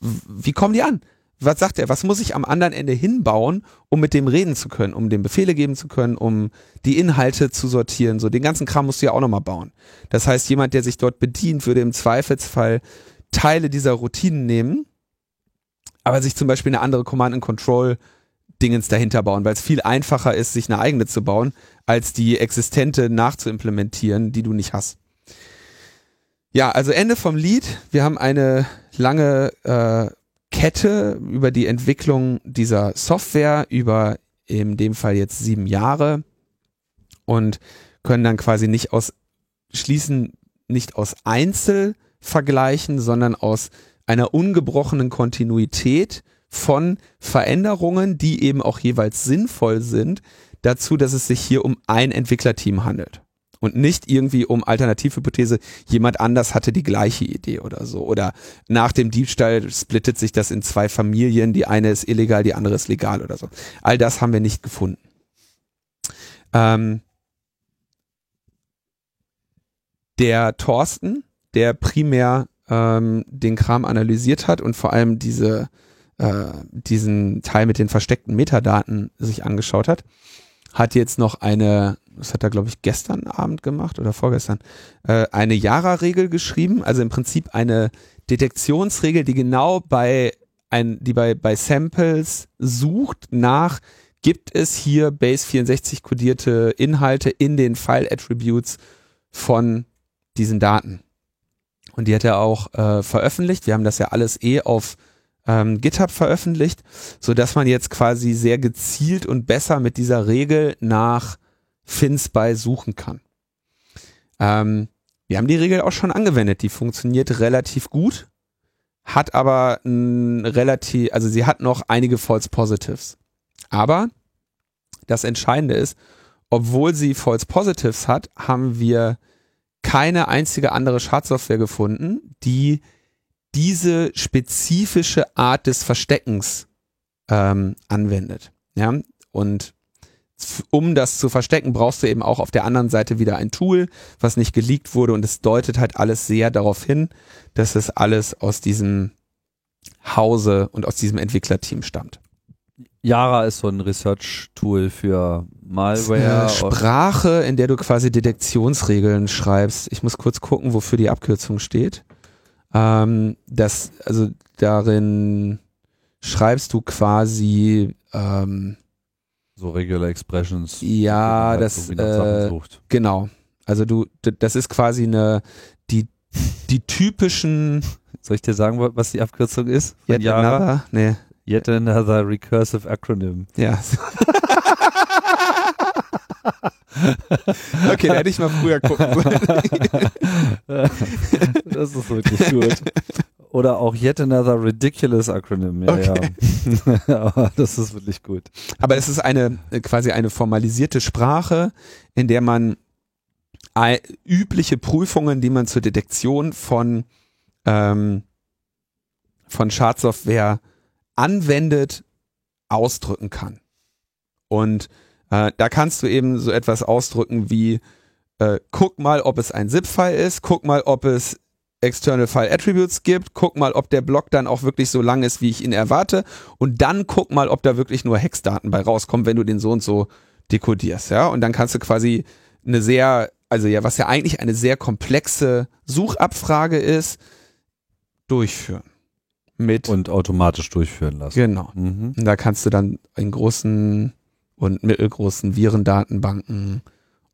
Wie kommen die an? Was sagt er? Was muss ich am anderen Ende hinbauen, um mit dem reden zu können, um dem Befehle geben zu können, um die Inhalte zu sortieren? So, den ganzen Kram musst du ja auch nochmal bauen. Das heißt, jemand, der sich dort bedient, würde im Zweifelsfall Teile dieser Routinen nehmen, aber sich zum Beispiel eine andere Command-and-Control Dingens dahinter bauen, weil es viel einfacher ist, sich eine eigene zu bauen, als die existente nachzuimplementieren, die du nicht hast. Ja, also Ende vom Lied. Wir haben eine lange äh, Kette über die Entwicklung dieser Software über in dem Fall jetzt sieben Jahre und können dann quasi nicht aus schließen nicht aus Einzel vergleichen, sondern aus einer ungebrochenen Kontinuität von Veränderungen, die eben auch jeweils sinnvoll sind, dazu, dass es sich hier um ein Entwicklerteam handelt. Und nicht irgendwie um Alternativhypothese, jemand anders hatte die gleiche Idee oder so. Oder nach dem Diebstahl splittet sich das in zwei Familien, die eine ist illegal, die andere ist legal oder so. All das haben wir nicht gefunden. Ähm, der Thorsten der primär ähm, den Kram analysiert hat und vor allem diese, äh, diesen Teil mit den versteckten Metadaten sich angeschaut hat, hat jetzt noch eine, das hat er glaube ich gestern Abend gemacht oder vorgestern, äh, eine Yara-Regel geschrieben, also im Prinzip eine Detektionsregel, die genau bei ein, die bei, bei Samples sucht nach, gibt es hier Base 64 kodierte Inhalte in den File Attributes von diesen Daten. Und die hat er auch äh, veröffentlicht. Wir haben das ja alles eh auf ähm, GitHub veröffentlicht, so dass man jetzt quasi sehr gezielt und besser mit dieser Regel nach FinSpy suchen kann. Ähm, wir haben die Regel auch schon angewendet. Die funktioniert relativ gut, hat aber ein relativ, also sie hat noch einige False Positives. Aber das Entscheidende ist, obwohl sie False Positives hat, haben wir keine einzige andere Schadsoftware gefunden, die diese spezifische Art des Versteckens ähm, anwendet. Ja, und um das zu verstecken, brauchst du eben auch auf der anderen Seite wieder ein Tool, was nicht geleakt wurde und es deutet halt alles sehr darauf hin, dass es alles aus diesem Hause und aus diesem Entwicklerteam stammt. Yara ist so ein Research-Tool für Malware. Eine Sprache, in der du quasi Detektionsregeln schreibst. Ich muss kurz gucken, wofür die Abkürzung steht. Ähm, das, also darin schreibst du quasi ähm, so Regular Expressions. Ja, das äh, genau. Also du, das ist quasi eine die die typischen. Soll ich dir sagen, was die Abkürzung ist? Yet another? Nee. Yet another recursive acronym. Ja. okay, da hätte ich mal früher gucken sollen. das ist wirklich gut. Oder auch Yet Another Ridiculous Acronym. Ja, okay. ja. Aber das ist wirklich gut. Aber es ist eine quasi eine formalisierte Sprache, in der man übliche Prüfungen, die man zur Detektion von ähm, von Schadsoftware anwendet, ausdrücken kann. Und äh, da kannst du eben so etwas ausdrücken wie äh, guck mal, ob es ein ZIP-File ist, guck mal, ob es External File Attributes gibt, guck mal, ob der Block dann auch wirklich so lang ist, wie ich ihn erwarte und dann guck mal, ob da wirklich nur Hexdaten bei rauskommen, wenn du den so und so dekodierst, ja? Und dann kannst du quasi eine sehr, also ja, was ja eigentlich eine sehr komplexe Suchabfrage ist, durchführen. Mit und automatisch durchführen lassen. Genau. Mhm. Und da kannst du dann in großen und mittelgroßen Virendatenbanken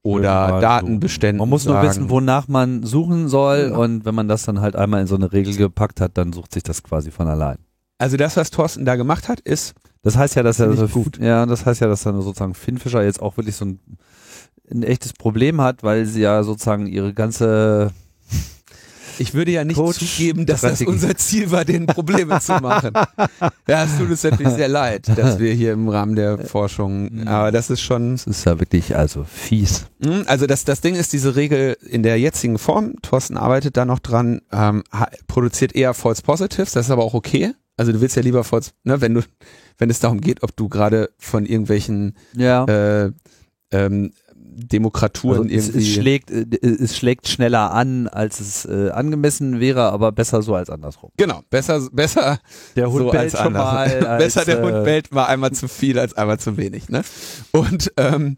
oder ja, Datenbeständen. Man muss nur sagen. wissen, wonach man suchen soll ja. und wenn man das dann halt einmal in so eine Regel gepackt hat, dann sucht sich das quasi von allein. Also das, was Thorsten da gemacht hat, ist. Das heißt ja, dass er so gut. Ja, das heißt ja, dass dann sozusagen Finfisher jetzt auch wirklich so ein, ein echtes Problem hat, weil sie ja sozusagen ihre ganze ich würde ja nicht Coach zugeben, dass das unser Ziel war, den Probleme zu machen. Ja, es tut uns natürlich sehr leid, dass wir hier im Rahmen der Forschung, mhm. aber das ist schon. Das ist ja wirklich also fies. Mhm, also das, das Ding ist, diese Regel in der jetzigen Form, Thorsten arbeitet da noch dran, ähm, produziert eher False Positives, das ist aber auch okay. Also du willst ja lieber False, ne, wenn du, wenn es darum geht, ob du gerade von irgendwelchen ja. äh, ähm, Demokraturen also irgendwie. Es, schlägt, äh, es schlägt schneller an, als es äh, angemessen wäre, aber besser so als andersrum. Genau, besser, besser der Hund so bellt als mal. Als, besser der Hund äh, bellt mal einmal zu viel als einmal zu wenig. Ne? Und ähm,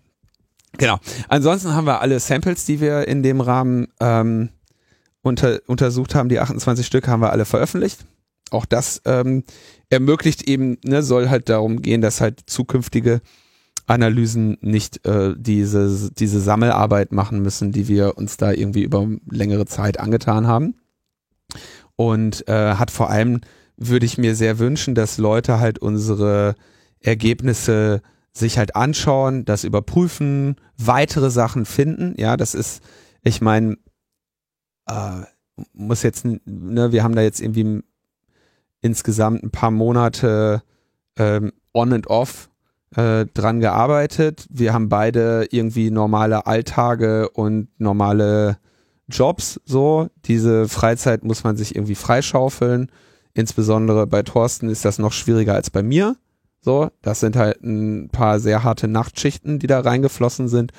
genau. Ansonsten haben wir alle Samples, die wir in dem Rahmen ähm, unter, untersucht haben. Die 28 Stück haben wir alle veröffentlicht. Auch das ähm, ermöglicht eben, ne, soll halt darum gehen, dass halt zukünftige Analysen nicht äh, diese, diese Sammelarbeit machen müssen, die wir uns da irgendwie über längere Zeit angetan haben. Und äh, hat vor allem, würde ich mir sehr wünschen, dass Leute halt unsere Ergebnisse sich halt anschauen, das überprüfen, weitere Sachen finden. Ja, das ist, ich meine, äh, muss jetzt, ne, wir haben da jetzt irgendwie insgesamt ein paar Monate ähm, on and off äh, dran gearbeitet. Wir haben beide irgendwie normale Alltage und normale Jobs so. Diese Freizeit muss man sich irgendwie freischaufeln. Insbesondere bei Thorsten ist das noch schwieriger als bei mir. So, das sind halt ein paar sehr harte Nachtschichten, die da reingeflossen sind.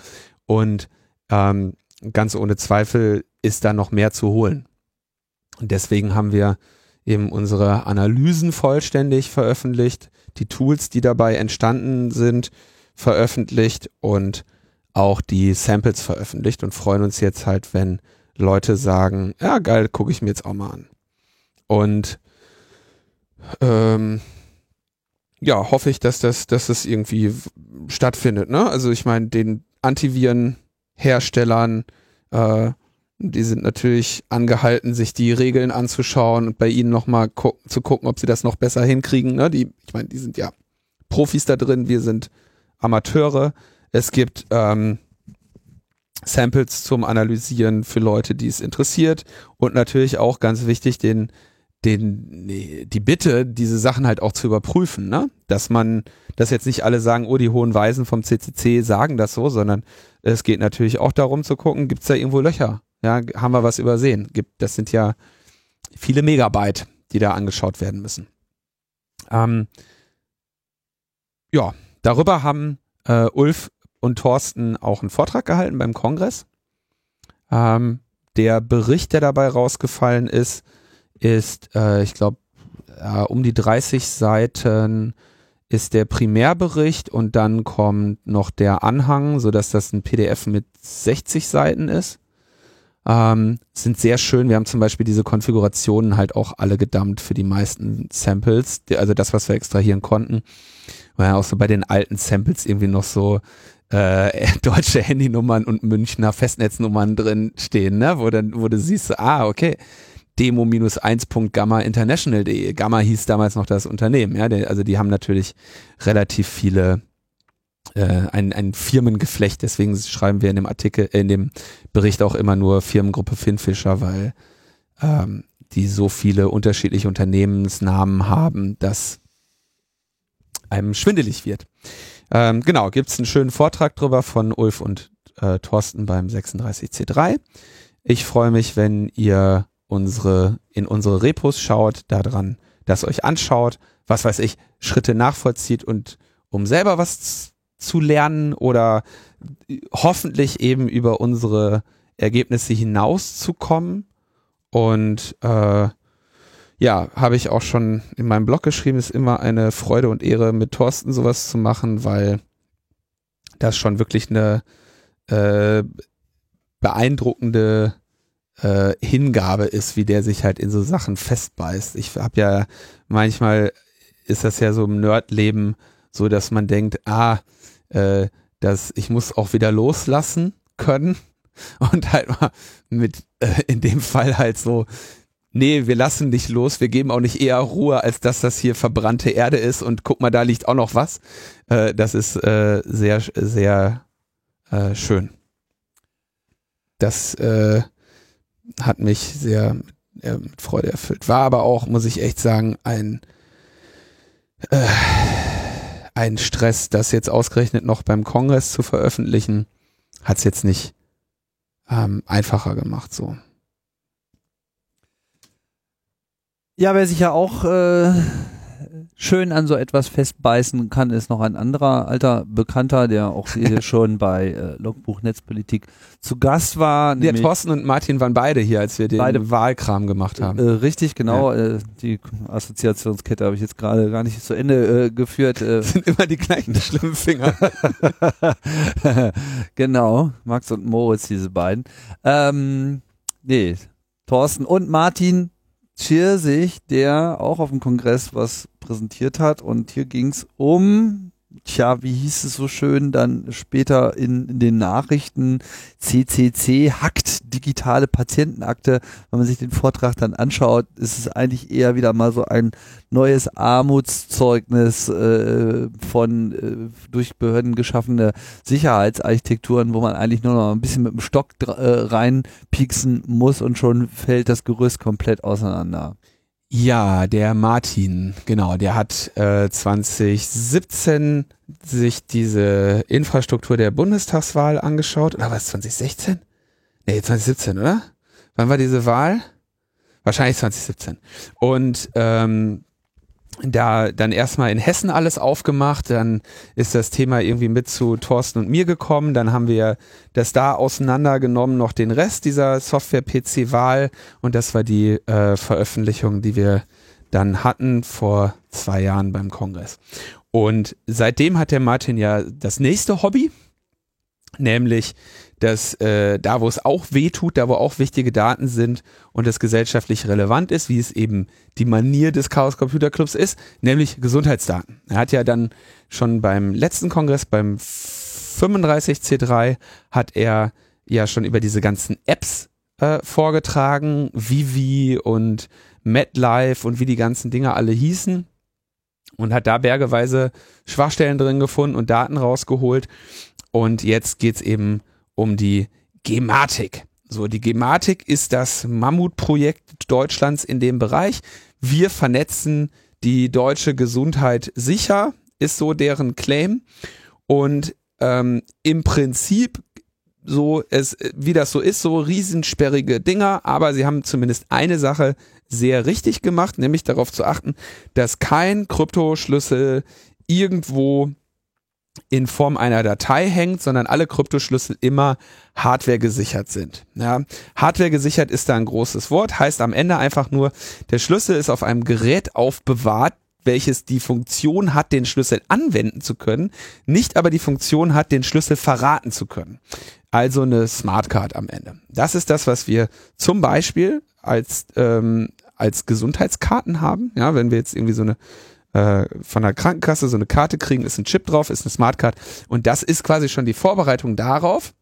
Und ähm, ganz ohne Zweifel ist da noch mehr zu holen. Und deswegen haben wir eben unsere Analysen vollständig veröffentlicht die Tools, die dabei entstanden sind, veröffentlicht und auch die Samples veröffentlicht und freuen uns jetzt halt, wenn Leute sagen, ja geil, gucke ich mir jetzt auch mal an. Und ähm, ja, hoffe ich, dass das, dass das irgendwie stattfindet. Ne? Also ich meine, den Antivirenherstellern äh, die sind natürlich angehalten, sich die Regeln anzuschauen und bei ihnen nochmal gu zu gucken, ob sie das noch besser hinkriegen. Ne? Die, ich meine, die sind ja Profis da drin, wir sind Amateure. Es gibt ähm, Samples zum Analysieren für Leute, die es interessiert und natürlich auch ganz wichtig, den, den, die Bitte, diese Sachen halt auch zu überprüfen, ne? Dass man, dass jetzt nicht alle sagen, oh, die hohen Weisen vom CCC sagen das so, sondern es geht natürlich auch darum zu gucken, gibt es da irgendwo Löcher? Ja, haben wir was übersehen? Das sind ja viele Megabyte, die da angeschaut werden müssen. Ähm, ja, darüber haben äh, Ulf und Thorsten auch einen Vortrag gehalten beim Kongress. Ähm, der Bericht, der dabei rausgefallen ist, ist, äh, ich glaube, äh, um die 30 Seiten ist der Primärbericht und dann kommt noch der Anhang, sodass das ein PDF mit 60 Seiten ist. Ähm, sind sehr schön. Wir haben zum Beispiel diese Konfigurationen halt auch alle gedumpt für die meisten Samples, also das, was wir extrahieren konnten. Weil auch so bei den alten Samples irgendwie noch so äh, deutsche Handynummern und Münchner Festnetznummern drin stehen, ne? wo, dann, wo du siehst, ah, okay, demo-1.gammainternational.de. Gamma hieß damals noch das Unternehmen, ja, also die haben natürlich relativ viele äh, ein, ein Firmengeflecht, deswegen schreiben wir in dem Artikel, in dem Bericht auch immer nur Firmengruppe Finfischer, weil ähm, die so viele unterschiedliche Unternehmensnamen haben, dass einem schwindelig wird. Ähm, genau, gibt es einen schönen Vortrag drüber von Ulf und äh, Thorsten beim 36C3. Ich freue mich, wenn ihr unsere, in unsere Repos schaut, daran, das euch anschaut, was weiß ich, Schritte nachvollzieht und um selber was zu lernen oder hoffentlich eben über unsere Ergebnisse hinauszukommen. Und äh, ja, habe ich auch schon in meinem Blog geschrieben, ist immer eine Freude und Ehre, mit Thorsten sowas zu machen, weil das schon wirklich eine äh, beeindruckende äh, Hingabe ist, wie der sich halt in so Sachen festbeißt. Ich habe ja manchmal ist das ja so im Nerdleben so, dass man denkt, ah, äh, dass ich muss auch wieder loslassen können und halt mal mit äh, in dem Fall halt so nee, wir lassen dich los, wir geben auch nicht eher Ruhe, als dass das hier verbrannte Erde ist und guck mal, da liegt auch noch was. Äh, das ist äh, sehr, sehr äh, schön. Das äh, hat mich sehr äh, mit Freude erfüllt. War aber auch, muss ich echt sagen, ein, äh, ein Stress, das jetzt ausgerechnet noch beim Kongress zu veröffentlichen, hat es jetzt nicht ähm, einfacher gemacht so. Ja, wer sich ja auch äh, schön an so etwas festbeißen kann, ist noch ein anderer alter Bekannter, der auch hier schon bei äh, Logbuch Netzpolitik zu Gast war. Ja, Thorsten und Martin waren beide hier, als wir den beide, Wahlkram gemacht haben. Äh, richtig, genau. Ja. Äh, die Assoziationskette habe ich jetzt gerade gar nicht zu Ende äh, geführt. Äh. Das sind immer die gleichen schlimmen Finger. genau, Max und Moritz, diese beiden. Ähm, nee, Thorsten und Martin Tschir der auch auf dem Kongress was präsentiert hat. Und hier ging es um, tja, wie hieß es so schön, dann später in, in, den Nachrichten, CCC hackt digitale Patientenakte. Wenn man sich den Vortrag dann anschaut, ist es eigentlich eher wieder mal so ein neues Armutszeugnis äh, von äh, durch Behörden geschaffene Sicherheitsarchitekturen, wo man eigentlich nur noch ein bisschen mit dem Stock äh, reinpieksen muss und schon fällt das Gerüst komplett auseinander. Ja, der Martin, genau, der hat äh, 2017 sich diese Infrastruktur der Bundestagswahl angeschaut. Oder was, 2016? Nee, 2017, oder? Wann war diese Wahl? Wahrscheinlich 2017. Und ähm, da dann erstmal in Hessen alles aufgemacht, dann ist das Thema irgendwie mit zu Thorsten und mir gekommen, dann haben wir das da auseinandergenommen, noch den Rest dieser Software-PC-Wahl und das war die äh, Veröffentlichung, die wir dann hatten vor zwei Jahren beim Kongress. Und seitdem hat der Martin ja das nächste Hobby, nämlich dass äh, da, wo es auch weh tut, da, wo auch wichtige Daten sind und es gesellschaftlich relevant ist, wie es eben die Manier des Chaos Computer Clubs ist, nämlich Gesundheitsdaten. Er hat ja dann schon beim letzten Kongress, beim 35C3, hat er ja schon über diese ganzen Apps äh, vorgetragen, Vivi und MetLife und wie die ganzen Dinge alle hießen und hat da bergeweise Schwachstellen drin gefunden und Daten rausgeholt. Und jetzt geht's eben um die Gematik. So, die Gematik ist das Mammutprojekt Deutschlands in dem Bereich. Wir vernetzen die deutsche Gesundheit sicher, ist so deren Claim. Und ähm, im Prinzip so, es, wie das so ist, so riesensperrige Dinger, aber sie haben zumindest eine Sache sehr richtig gemacht, nämlich darauf zu achten, dass kein Kryptoschlüssel irgendwo in Form einer Datei hängt, sondern alle Kryptoschlüssel immer Hardware gesichert sind. Ja, Hardware gesichert ist da ein großes Wort, heißt am Ende einfach nur, der Schlüssel ist auf einem Gerät aufbewahrt, welches die Funktion hat, den Schlüssel anwenden zu können, nicht aber die Funktion hat, den Schlüssel verraten zu können. Also eine Smartcard am Ende. Das ist das, was wir zum Beispiel als, ähm, als Gesundheitskarten haben. Ja, wenn wir jetzt irgendwie so eine äh, von der Krankenkasse so eine Karte kriegen, ist ein Chip drauf, ist eine Smartcard. Und das ist quasi schon die Vorbereitung darauf,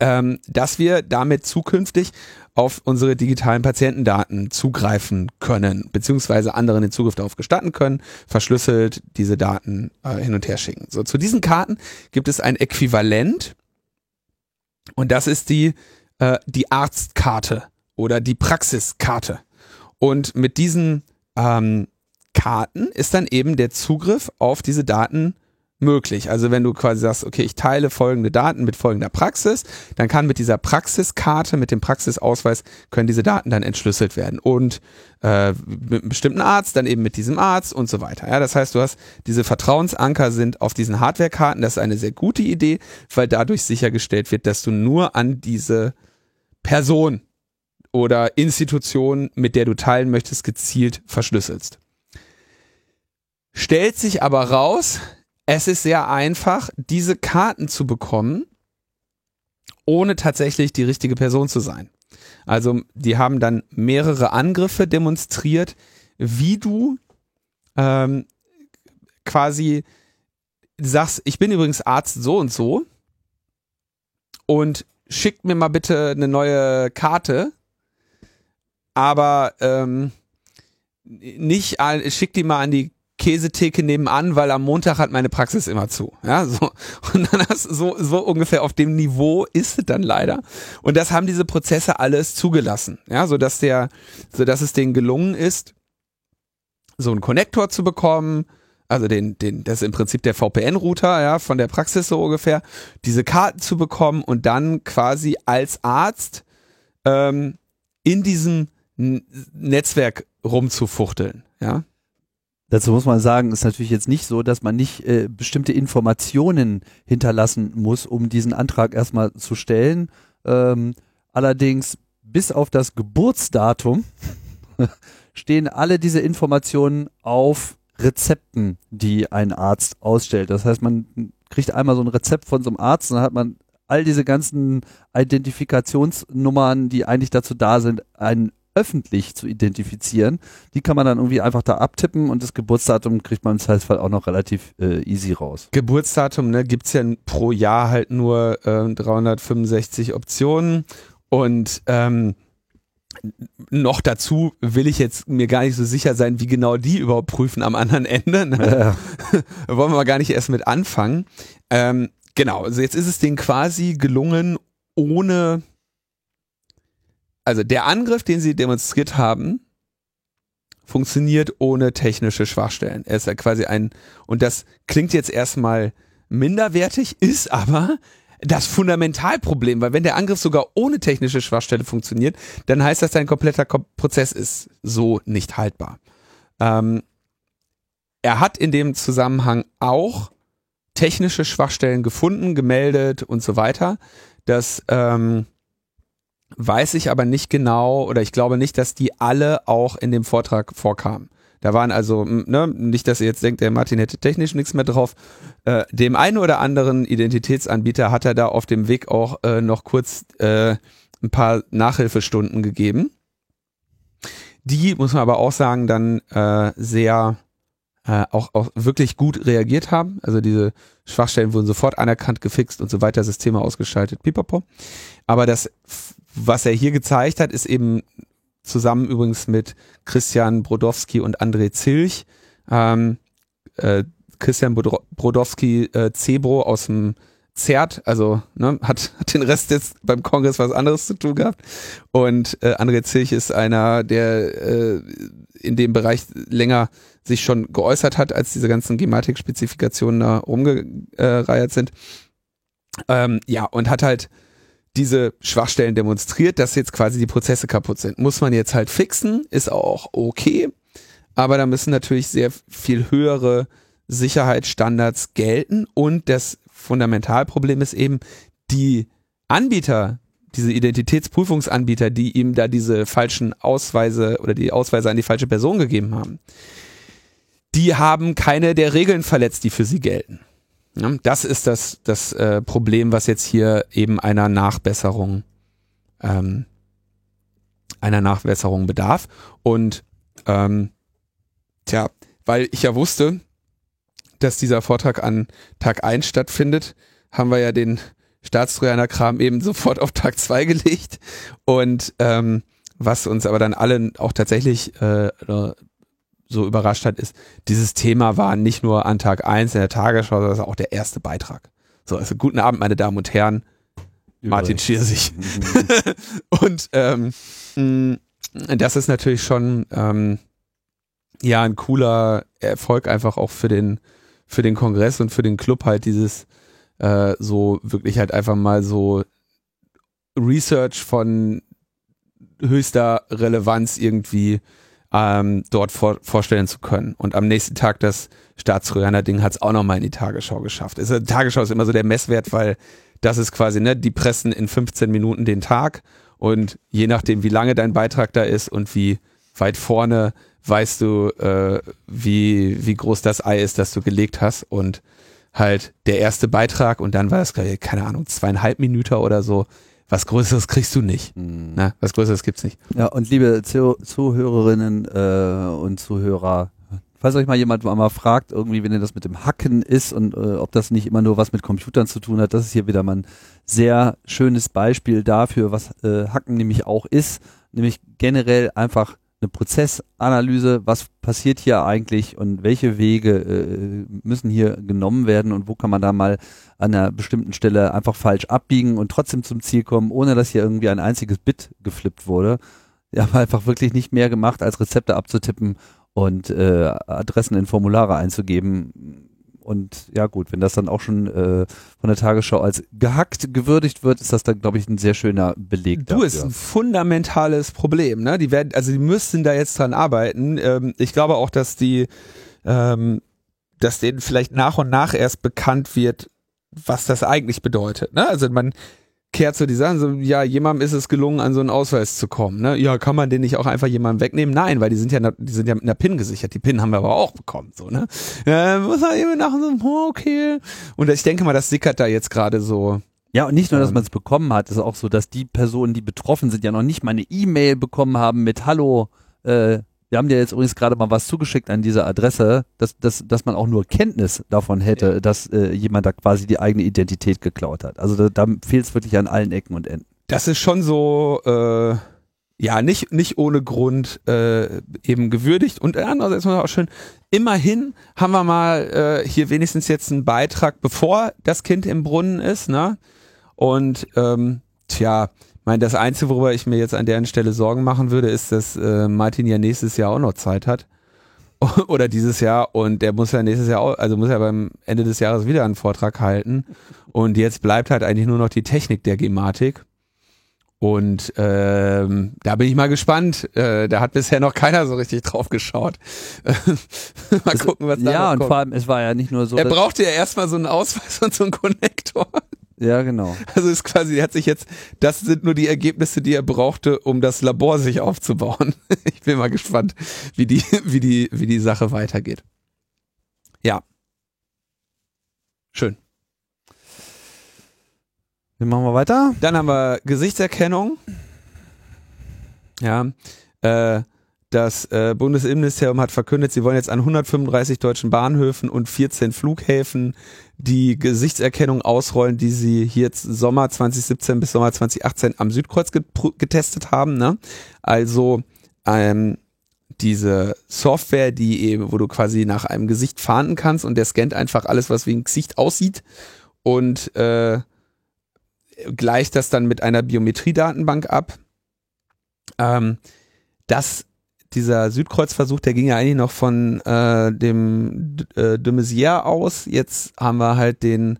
ähm, dass wir damit zukünftig auf unsere digitalen Patientendaten zugreifen können, beziehungsweise anderen den Zugriff darauf gestatten können, verschlüsselt diese Daten äh, hin und her schicken. So, zu diesen Karten gibt es ein Äquivalent und das ist die, äh, die Arztkarte oder die Praxiskarte. Und mit diesen ähm, Karten ist dann eben der Zugriff auf diese Daten möglich. Also wenn du quasi sagst, okay, ich teile folgende Daten mit folgender Praxis, dann kann mit dieser Praxiskarte, mit dem Praxisausweis, können diese Daten dann entschlüsselt werden. Und äh, mit einem bestimmten Arzt, dann eben mit diesem Arzt und so weiter. Ja, das heißt, du hast diese Vertrauensanker sind auf diesen Hardwarekarten. Das ist eine sehr gute Idee, weil dadurch sichergestellt wird, dass du nur an diese Person oder Institution, mit der du teilen möchtest, gezielt verschlüsselst. Stellt sich aber raus, es ist sehr einfach, diese Karten zu bekommen, ohne tatsächlich die richtige Person zu sein. Also die haben dann mehrere Angriffe demonstriert, wie du ähm, quasi sagst, ich bin übrigens Arzt so und so und schickt mir mal bitte eine neue Karte, aber ähm, nicht, schickt die mal an die Käsetheke nebenan, weil am Montag hat meine Praxis immer zu. Ja, so. Und dann hast so, so ungefähr auf dem Niveau ist es dann leider. Und das haben diese Prozesse alles zugelassen. Ja, so dass der, so dass es denen gelungen ist, so einen Konnektor zu bekommen, also den, den, das ist im Prinzip der VPN-Router, ja, von der Praxis so ungefähr, diese Karten zu bekommen und dann quasi als Arzt ähm, in diesem Netzwerk rumzufuchteln, ja. Dazu muss man sagen, ist natürlich jetzt nicht so, dass man nicht äh, bestimmte Informationen hinterlassen muss, um diesen Antrag erstmal zu stellen. Ähm, allerdings bis auf das Geburtsdatum stehen alle diese Informationen auf Rezepten, die ein Arzt ausstellt. Das heißt, man kriegt einmal so ein Rezept von so einem Arzt und dann hat man all diese ganzen Identifikationsnummern, die eigentlich dazu da sind, einen öffentlich zu identifizieren. Die kann man dann irgendwie einfach da abtippen und das Geburtsdatum kriegt man im Zweifelsfall auch noch relativ äh, easy raus. Geburtsdatum, ne, es ja pro Jahr halt nur äh, 365 Optionen und ähm, noch dazu will ich jetzt mir gar nicht so sicher sein, wie genau die überhaupt prüfen am anderen Ende. Ne? Ja. Wollen wir mal gar nicht erst mit anfangen. Ähm, genau, also jetzt ist es denen quasi gelungen, ohne also der Angriff, den sie demonstriert haben, funktioniert ohne technische Schwachstellen. Er ist ja quasi ein, und das klingt jetzt erstmal minderwertig, ist aber das Fundamentalproblem, weil wenn der Angriff sogar ohne technische Schwachstelle funktioniert, dann heißt das, dein kompletter Prozess ist so nicht haltbar. Ähm, er hat in dem Zusammenhang auch technische Schwachstellen gefunden, gemeldet und so weiter. Das ähm, weiß ich aber nicht genau oder ich glaube nicht, dass die alle auch in dem Vortrag vorkamen. Da waren also, ne, nicht, dass ihr jetzt denkt, der Martin hätte technisch nichts mehr drauf. Äh, dem einen oder anderen Identitätsanbieter hat er da auf dem Weg auch äh, noch kurz äh, ein paar Nachhilfestunden gegeben. Die, muss man aber auch sagen, dann äh, sehr äh, auch, auch wirklich gut reagiert haben. Also diese Schwachstellen wurden sofort anerkannt, gefixt und so weiter, Systeme ausgeschaltet, pipapo. Aber das was er hier gezeigt hat, ist eben zusammen übrigens mit Christian Brodowski und André Zilch. Ähm, äh, Christian Brodowski äh, Cebro aus dem ZERT, also ne, hat, hat den Rest jetzt beim Kongress was anderes zu tun gehabt. Und äh, André Zilch ist einer, der äh, in dem Bereich länger sich schon geäußert hat, als diese ganzen Gematik-Spezifikationen da rumgereiert sind. Ähm, ja, und hat halt diese Schwachstellen demonstriert, dass jetzt quasi die Prozesse kaputt sind. Muss man jetzt halt fixen, ist auch okay, aber da müssen natürlich sehr viel höhere Sicherheitsstandards gelten und das Fundamentalproblem ist eben, die Anbieter, diese Identitätsprüfungsanbieter, die ihm da diese falschen Ausweise oder die Ausweise an die falsche Person gegeben haben, die haben keine der Regeln verletzt, die für sie gelten. Das ist das, das äh, Problem, was jetzt hier eben einer Nachbesserung, ähm, einer Nachbesserung bedarf. Und ähm, tja, weil ich ja wusste, dass dieser Vortrag an Tag 1 stattfindet, haben wir ja den Staatstrojaner-Kram eben sofort auf Tag 2 gelegt. Und ähm, was uns aber dann alle auch tatsächlich äh, so überrascht hat, ist, dieses Thema war nicht nur an Tag 1 in der Tagesschau, sondern auch der erste Beitrag. So, also guten Abend, meine Damen und Herren. Martin Schirsich. und ähm, das ist natürlich schon ähm, ja ein cooler Erfolg einfach auch für den für den Kongress und für den Club halt dieses äh, so wirklich halt einfach mal so Research von höchster Relevanz irgendwie ähm, dort vor, vorstellen zu können. Und am nächsten Tag das Staatstrojaner-Ding hat es auch nochmal in die Tagesschau geschafft. Ist, Tagesschau ist immer so der Messwert, weil das ist quasi, ne, die pressen in 15 Minuten den Tag und je nachdem, wie lange dein Beitrag da ist und wie weit vorne, weißt du, äh, wie, wie groß das Ei ist, das du gelegt hast und halt der erste Beitrag und dann war das, keine Ahnung, zweieinhalb Minuten oder so, was Größeres kriegst du nicht. Mhm. Na, was Größeres gibt's nicht. Ja, und liebe Zuh Zuhörerinnen äh, und Zuhörer, falls euch mal jemand mal fragt, irgendwie, wenn ihr das mit dem Hacken ist und äh, ob das nicht immer nur was mit Computern zu tun hat, das ist hier wieder mal ein sehr schönes Beispiel dafür, was äh, Hacken nämlich auch ist, nämlich generell einfach eine Prozessanalyse, was passiert hier eigentlich und welche Wege äh, müssen hier genommen werden und wo kann man da mal an einer bestimmten Stelle einfach falsch abbiegen und trotzdem zum Ziel kommen, ohne dass hier irgendwie ein einziges Bit geflippt wurde. Wir haben einfach wirklich nicht mehr gemacht, als Rezepte abzutippen und äh, Adressen in Formulare einzugeben und ja gut, wenn das dann auch schon äh, von der Tagesschau als gehackt gewürdigt wird, ist das dann, glaube ich, ein sehr schöner Beleg. Du, dafür. ist ein fundamentales Problem. Ne? Die werden, also die müssten da jetzt dran arbeiten. Ähm, ich glaube auch, dass die, ähm, dass denen vielleicht nach und nach erst bekannt wird, was das eigentlich bedeutet. Ne? Also man kehrt so die Sachen, so, ja, jemandem ist es gelungen, an so einen Ausweis zu kommen. Ne? Ja, kann man den nicht auch einfach jemandem wegnehmen? Nein, weil die sind ja, die sind ja mit einer PIN gesichert. Die PIN haben wir aber auch bekommen, so, ne? Ja, muss man eben nach so, oh, okay. Und ich denke mal, das sickert da jetzt gerade so. Ja, und nicht nur, dass ähm, man es bekommen hat, ist auch so, dass die Personen, die betroffen sind, ja noch nicht mal eine E-Mail bekommen haben mit Hallo, äh, wir haben dir jetzt übrigens gerade mal was zugeschickt an diese Adresse, dass, dass, dass man auch nur Kenntnis davon hätte, ja. dass äh, jemand da quasi die eigene Identität geklaut hat. Also da, da fehlt es wirklich an allen Ecken und Enden. Das ist schon so, äh, ja, nicht, nicht ohne Grund äh, eben gewürdigt. Und andererseits auch schön, immerhin haben wir mal äh, hier wenigstens jetzt einen Beitrag, bevor das Kind im Brunnen ist, ne? Und ähm, tja, meine, das Einzige, worüber ich mir jetzt an deren Stelle Sorgen machen würde, ist, dass äh, Martin ja nächstes Jahr auch noch Zeit hat. Oder dieses Jahr und der muss ja nächstes Jahr auch, also muss ja beim Ende des Jahres wieder einen Vortrag halten. Und jetzt bleibt halt eigentlich nur noch die Technik der Gematik. Und ähm, da bin ich mal gespannt. Äh, da hat bisher noch keiner so richtig drauf geschaut. mal gucken, was da Ja, und kommt. vor allem, es war ja nicht nur so. Er brauchte ja erstmal so einen Ausweis und so einen Konnektor. Ja, genau. Also ist quasi, er hat sich jetzt, das sind nur die Ergebnisse, die er brauchte, um das Labor sich aufzubauen. Ich bin mal gespannt, wie die, wie die, wie die Sache weitergeht. Ja. Schön. Wir machen wir weiter. Dann haben wir Gesichtserkennung. Ja. Äh, das äh, Bundesinnenministerium hat verkündet, sie wollen jetzt an 135 deutschen Bahnhöfen und 14 Flughäfen die Gesichtserkennung ausrollen, die sie hier jetzt Sommer 2017 bis Sommer 2018 am Südkreuz getestet haben. Ne? Also ähm, diese Software, die eben, wo du quasi nach einem Gesicht fahnden kannst und der scannt einfach alles, was wie ein Gesicht aussieht und äh, gleicht das dann mit einer Biometriedatenbank ab. Ähm, das dieser Südkreuzversuch, der ging ja eigentlich noch von äh, dem äh, de Maizière aus. Jetzt haben wir halt den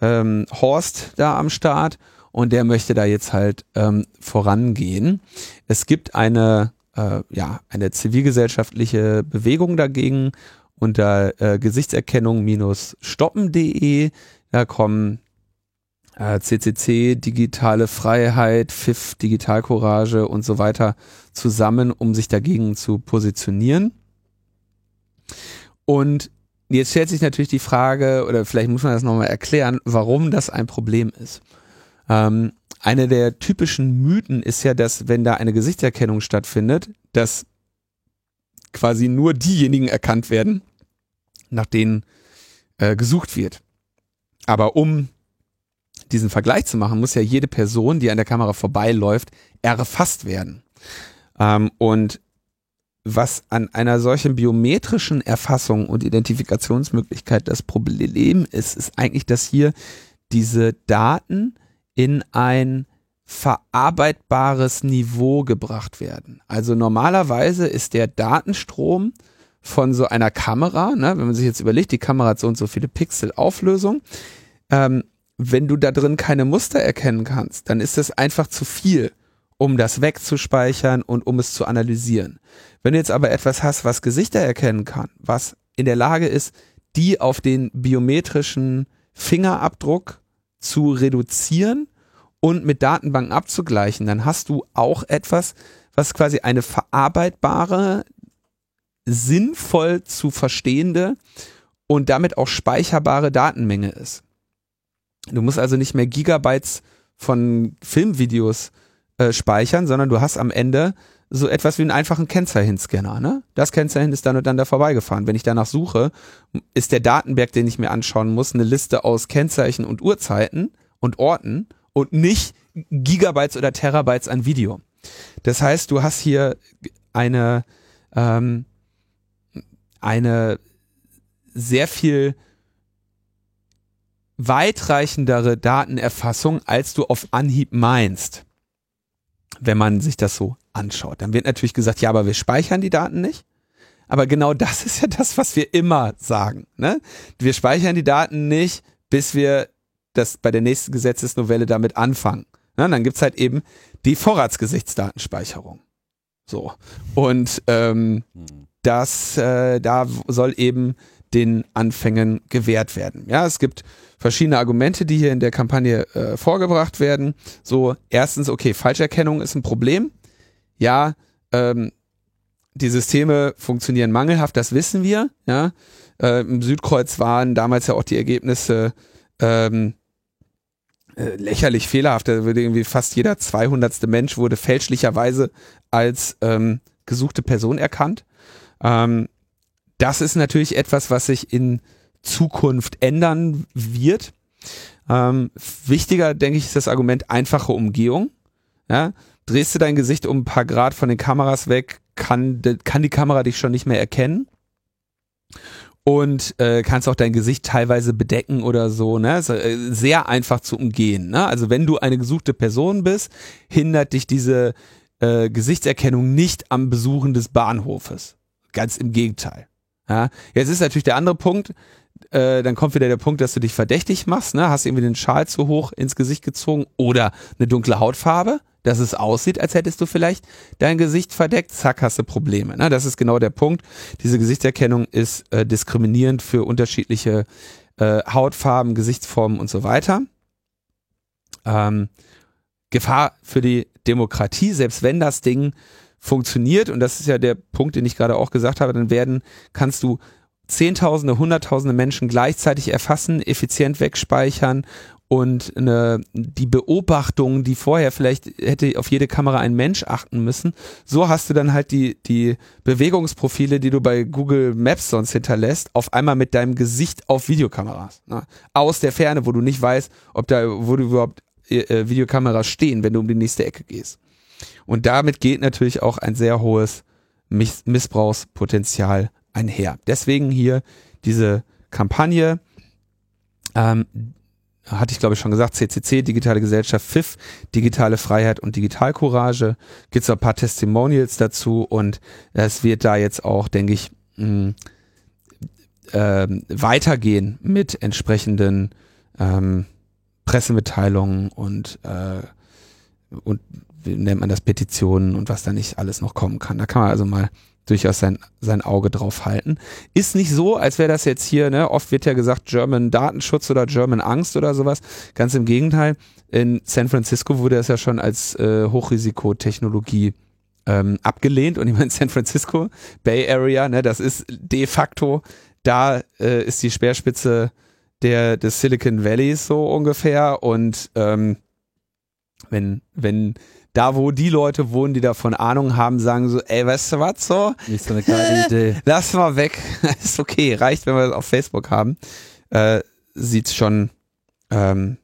ähm, Horst da am Start und der möchte da jetzt halt ähm, vorangehen. Es gibt eine, äh, ja, eine zivilgesellschaftliche Bewegung dagegen unter äh, Gesichtserkennung-stoppen.de. Da kommen äh, CCC, digitale Freiheit, FIF, Digitalcourage und so weiter zusammen, um sich dagegen zu positionieren. Und jetzt stellt sich natürlich die Frage, oder vielleicht muss man das nochmal erklären, warum das ein Problem ist. Ähm, eine der typischen Mythen ist ja, dass wenn da eine Gesichtserkennung stattfindet, dass quasi nur diejenigen erkannt werden, nach denen äh, gesucht wird. Aber um diesen Vergleich zu machen, muss ja jede Person, die an der Kamera vorbeiläuft, erfasst werden. Ähm, und was an einer solchen biometrischen Erfassung und Identifikationsmöglichkeit das Problem ist, ist eigentlich, dass hier diese Daten in ein verarbeitbares Niveau gebracht werden. Also normalerweise ist der Datenstrom von so einer Kamera, ne, wenn man sich jetzt überlegt, die Kamera hat so und so viele Pixel Auflösung, ähm, wenn du da drin keine Muster erkennen kannst, dann ist das einfach zu viel, um das wegzuspeichern und um es zu analysieren. Wenn du jetzt aber etwas hast, was Gesichter erkennen kann, was in der Lage ist, die auf den biometrischen Fingerabdruck zu reduzieren und mit Datenbanken abzugleichen, dann hast du auch etwas, was quasi eine verarbeitbare, sinnvoll zu verstehende und damit auch speicherbare Datenmenge ist. Du musst also nicht mehr Gigabytes von Filmvideos äh, speichern, sondern du hast am Ende so etwas wie einen einfachen Kennzeichenscanner. Ne? Das Kennzeichen ist dann und dann da vorbeigefahren. Wenn ich danach suche, ist der Datenberg, den ich mir anschauen muss, eine Liste aus Kennzeichen und Uhrzeiten und Orten und nicht Gigabytes oder Terabytes an Video. Das heißt, du hast hier eine, ähm, eine sehr viel weitreichendere Datenerfassung, als du auf Anhieb meinst, wenn man sich das so anschaut. Dann wird natürlich gesagt, ja, aber wir speichern die Daten nicht. Aber genau das ist ja das, was wir immer sagen. Ne? Wir speichern die Daten nicht, bis wir das bei der nächsten Gesetzesnovelle damit anfangen. Na, dann gibt's halt eben die Vorratsgesichtsdatenspeicherung. So. Und ähm, hm. das, äh, da soll eben den Anfängen gewährt werden. Ja, es gibt verschiedene Argumente, die hier in der Kampagne äh, vorgebracht werden. So, erstens, okay, Falscherkennung ist ein Problem. Ja, ähm, die Systeme funktionieren mangelhaft, das wissen wir. Ja, äh, im Südkreuz waren damals ja auch die Ergebnisse ähm, äh, lächerlich fehlerhaft. Da würde irgendwie fast jeder 200. Mensch wurde fälschlicherweise als ähm, gesuchte Person erkannt. Ähm, das ist natürlich etwas, was sich in Zukunft ändern wird. Ähm, wichtiger, denke ich, ist das Argument einfache Umgehung. Ja? Drehst du dein Gesicht um ein paar Grad von den Kameras weg, kann, kann die Kamera dich schon nicht mehr erkennen und äh, kannst auch dein Gesicht teilweise bedecken oder so, ne? Äh, sehr einfach zu umgehen. Ne? Also wenn du eine gesuchte Person bist, hindert dich diese äh, Gesichtserkennung nicht am Besuchen des Bahnhofes. Ganz im Gegenteil. Ja? Jetzt ist natürlich der andere Punkt, äh, dann kommt wieder der Punkt, dass du dich verdächtig machst, ne? Hast irgendwie den Schal zu hoch ins Gesicht gezogen oder eine dunkle Hautfarbe dass es aussieht, als hättest du vielleicht dein Gesicht verdeckt, zack, hast du Probleme. Ne? Das ist genau der Punkt. Diese Gesichtserkennung ist äh, diskriminierend für unterschiedliche äh, Hautfarben, Gesichtsformen und so weiter. Ähm, Gefahr für die Demokratie, selbst wenn das Ding funktioniert, und das ist ja der Punkt, den ich gerade auch gesagt habe, dann werden, kannst du Zehntausende, Hunderttausende Menschen gleichzeitig erfassen, effizient wegspeichern und eine, die Beobachtung, die vorher vielleicht hätte auf jede Kamera ein Mensch achten müssen, so hast du dann halt die, die Bewegungsprofile, die du bei Google Maps sonst hinterlässt, auf einmal mit deinem Gesicht auf Videokameras. Ne? Aus der Ferne, wo du nicht weißt, ob da, wo du überhaupt äh, Videokameras stehen, wenn du um die nächste Ecke gehst. Und damit geht natürlich auch ein sehr hohes Miss Missbrauchspotenzial einher. Deswegen hier diese Kampagne. Ähm, hatte ich glaube ich schon gesagt, CCC, Digitale Gesellschaft, FIF, Digitale Freiheit und Digitalcourage. Gibt es ein paar Testimonials dazu und es wird da jetzt auch, denke ich, äh, weitergehen mit entsprechenden ähm, Pressemitteilungen und, äh, und nennt man das, Petitionen und was da nicht alles noch kommen kann. Da kann man also mal durchaus sein, sein Auge drauf halten. Ist nicht so, als wäre das jetzt hier, ne, oft wird ja gesagt German Datenschutz oder German Angst oder sowas. Ganz im Gegenteil. In San Francisco wurde das ja schon als äh, Hochrisikotechnologie ähm, abgelehnt und ich meine San Francisco, Bay Area, ne, das ist de facto, da äh, ist die Speerspitze der des Silicon Valleys so ungefähr und ähm, wenn wenn da wo die Leute wohnen, die davon Ahnung haben, sagen so, ey, weißt du was so? Nicht so eine geile Idee. Lass mal weg. ist okay, reicht, wenn wir das auf Facebook haben. Äh, sieht's schon ähm,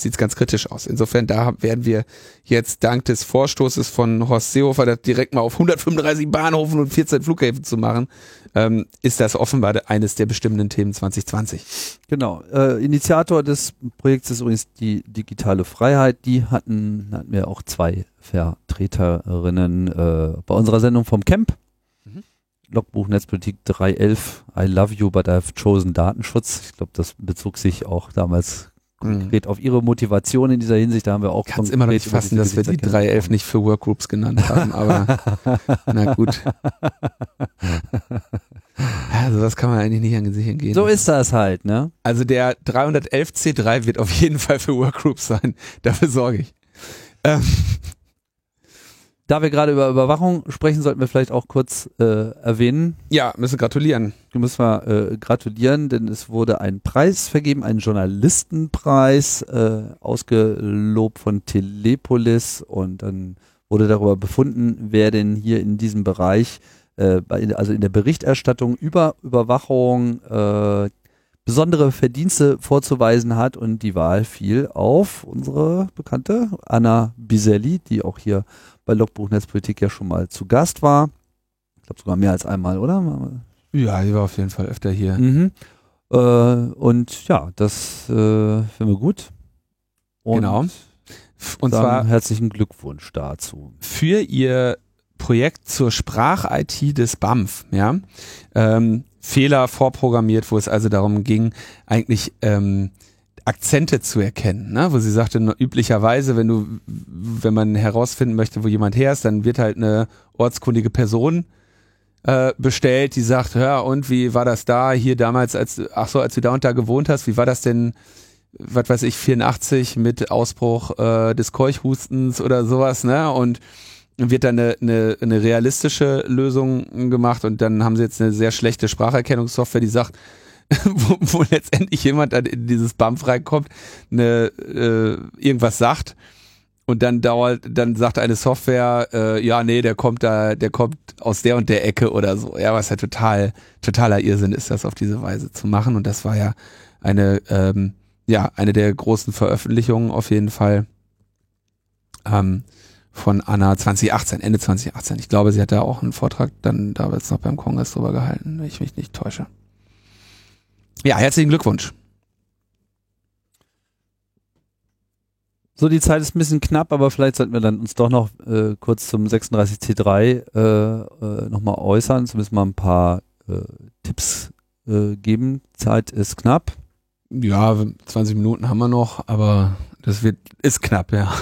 sieht es ganz kritisch aus. Insofern, da werden wir jetzt dank des Vorstoßes von Horst Seehofer, das direkt mal auf 135 Bahnhofen und 14 Flughäfen zu machen, ähm, ist das offenbar eines der bestimmenden Themen 2020. Genau. Äh, Initiator des Projekts ist übrigens die digitale Freiheit. Die hatten, hatten wir auch zwei Vertreterinnen äh, bei unserer Sendung vom Camp. Mhm. Logbuch Netzpolitik 311, I love you, but I've chosen Datenschutz. Ich glaube, das bezog sich auch damals konkret mhm. auf ihre Motivation in dieser Hinsicht. Da haben wir auch Kannst immer noch nicht fassen, dass wir die 311 nicht für Workgroups genannt haben, aber na gut. Also das kann man eigentlich nicht an sich entgehen. So ist das halt, ne? Also der 311 C3 wird auf jeden Fall für Workgroups sein. Dafür sorge ich. Ähm, da wir gerade über Überwachung sprechen, sollten wir vielleicht auch kurz äh, erwähnen. Ja, müssen gratulieren. Müssen wir äh, gratulieren, denn es wurde ein Preis vergeben, ein Journalistenpreis, äh, ausgelobt von Telepolis und dann wurde darüber befunden, wer denn hier in diesem Bereich, äh, also in der Berichterstattung über Überwachung äh, besondere Verdienste vorzuweisen hat und die Wahl fiel auf unsere bekannte Anna Biselli, die auch hier bei Logbuch Netzpolitik ja schon mal zu Gast war. Ich glaube sogar mehr als einmal, oder? Ja, die war auf jeden Fall öfter hier. Mhm. Äh, und ja, das äh, finden wir gut. Und genau. Und zwar herzlichen Glückwunsch dazu. Für ihr Projekt zur Sprach-IT des BAMF, ja. Ähm, Fehler vorprogrammiert, wo es also darum ging, eigentlich ähm, Akzente zu erkennen, ne? wo sie sagte, üblicherweise, wenn du, wenn man herausfinden möchte, wo jemand her ist, dann wird halt eine ortskundige Person äh, bestellt, die sagt, ja, und wie war das da hier damals, als, ach so, als du da und da gewohnt hast, wie war das denn, was weiß ich, 84 mit Ausbruch äh, des Keuchhustens oder sowas, ne? Und wird dann eine, eine, eine realistische Lösung gemacht und dann haben sie jetzt eine sehr schlechte Spracherkennungssoftware, die sagt, wo, wo letztendlich jemand dann in dieses BAMF reinkommt, eine, äh, irgendwas sagt und dann dauert, dann sagt eine Software, äh, ja, nee, der kommt da, der kommt aus der und der Ecke oder so. Ja, was ja total, totaler Irrsinn ist, das auf diese Weise zu machen. Und das war ja eine, ähm, ja, eine der großen Veröffentlichungen auf jeden Fall ähm, von Anna 2018, Ende 2018. Ich glaube, sie hat da auch einen Vortrag dann damals noch beim Kongress drüber gehalten, wenn ich mich nicht täusche. Ja, herzlichen Glückwunsch. So, die Zeit ist ein bisschen knapp, aber vielleicht sollten wir dann uns doch noch äh, kurz zum 36C3 äh, äh, nochmal äußern, zumindest mal ein paar äh, Tipps äh, geben. Zeit ist knapp. Ja, 20 Minuten haben wir noch, aber das wird ist knapp, ja.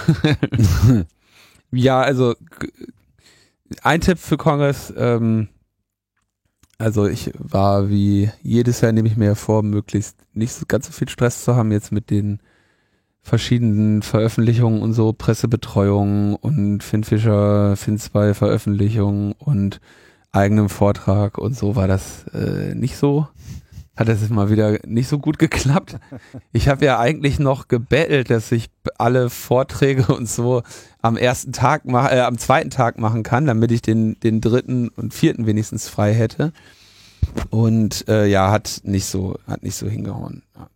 ja, also ein Tipp für Kongress, ähm, also ich war wie jedes Jahr nehme ich mir vor, möglichst nicht so ganz so viel Stress zu haben jetzt mit den verschiedenen Veröffentlichungen und so, Pressebetreuung und Finn Fischer, Finn 2 Veröffentlichungen und eigenem Vortrag und so war das äh, nicht so. Hat das mal wieder nicht so gut geklappt. Ich habe ja eigentlich noch gebettelt, dass ich alle Vorträge und so am ersten Tag, äh, am zweiten Tag machen kann, damit ich den, den dritten und vierten wenigstens frei hätte. Und äh, ja, hat nicht so, hat nicht so hingehauen. Ja.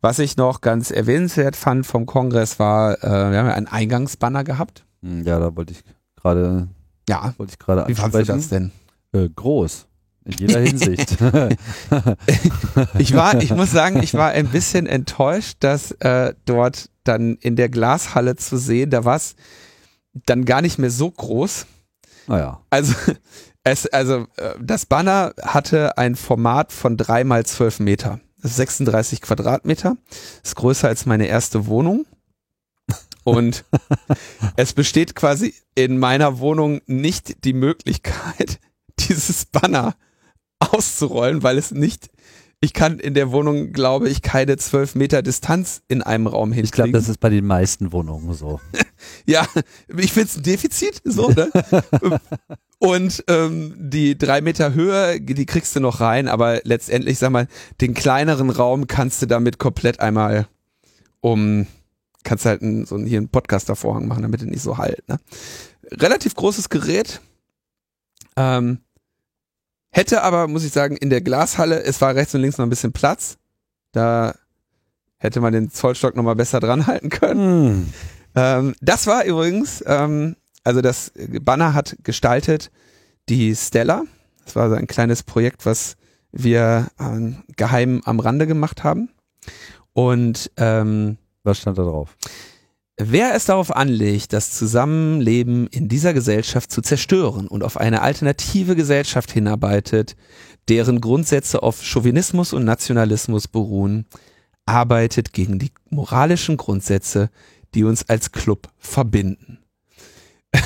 Was ich noch ganz erwähnenswert fand vom Kongress war, äh, wir haben ja einen Eingangsbanner gehabt. Hm, ja, da wollte ich gerade, ja, wollte ich gerade Wie fandest du das denn? Äh, groß. In jeder Hinsicht. ich war, ich muss sagen, ich war ein bisschen enttäuscht, dass äh, dort dann in der Glashalle zu sehen, da war es dann gar nicht mehr so groß. Naja. Also, es, also äh, das Banner hatte ein Format von drei mal zwölf Meter. 36 Quadratmeter. Ist größer als meine erste Wohnung. Und es besteht quasi in meiner Wohnung nicht die Möglichkeit, dieses Banner auszurollen, weil es nicht, ich kann in der Wohnung, glaube ich, keine zwölf Meter Distanz in einem Raum hinkriegen. Ich glaube, das ist bei den meisten Wohnungen so. ja, ich finde es ein Defizit, so, ne? Und ähm, die drei Meter Höhe, die kriegst du noch rein, aber letztendlich, sag mal, den kleineren Raum kannst du damit komplett einmal um, kannst halt einen, so einen, hier einen Podcaster-Vorhang machen, damit er nicht so halt. Ne? Relativ großes Gerät. Ähm, hätte aber, muss ich sagen, in der Glashalle, es war rechts und links noch ein bisschen Platz. Da hätte man den Zollstock nochmal besser dran halten können. Hm. Ähm, das war übrigens ähm, also das Banner hat gestaltet die Stella. Das war so ein kleines Projekt, was wir äh, geheim am Rande gemacht haben. Und ähm, was stand da drauf? Wer es darauf anlegt, das Zusammenleben in dieser Gesellschaft zu zerstören und auf eine alternative Gesellschaft hinarbeitet, deren Grundsätze auf Chauvinismus und Nationalismus beruhen, arbeitet gegen die moralischen Grundsätze, die uns als Club verbinden.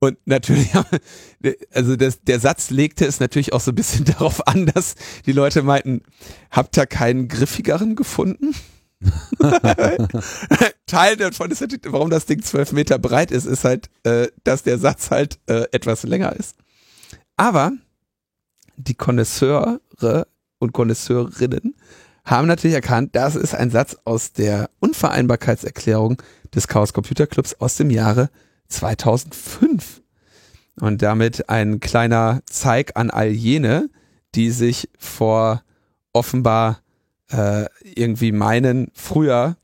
und natürlich, also das, der Satz legte es natürlich auch so ein bisschen darauf an, dass die Leute meinten, habt ihr keinen griffigeren gefunden? Teil davon ist warum das Ding zwölf Meter breit ist, ist halt, äh, dass der Satz halt äh, etwas länger ist. Aber die Konnoisseure und Konnoisseurinnen haben natürlich erkannt, das ist ein Satz aus der Unvereinbarkeitserklärung des Chaos Computer Clubs aus dem Jahre 2005. Und damit ein kleiner Zeig an all jene, die sich vor offenbar äh, irgendwie meinen, früher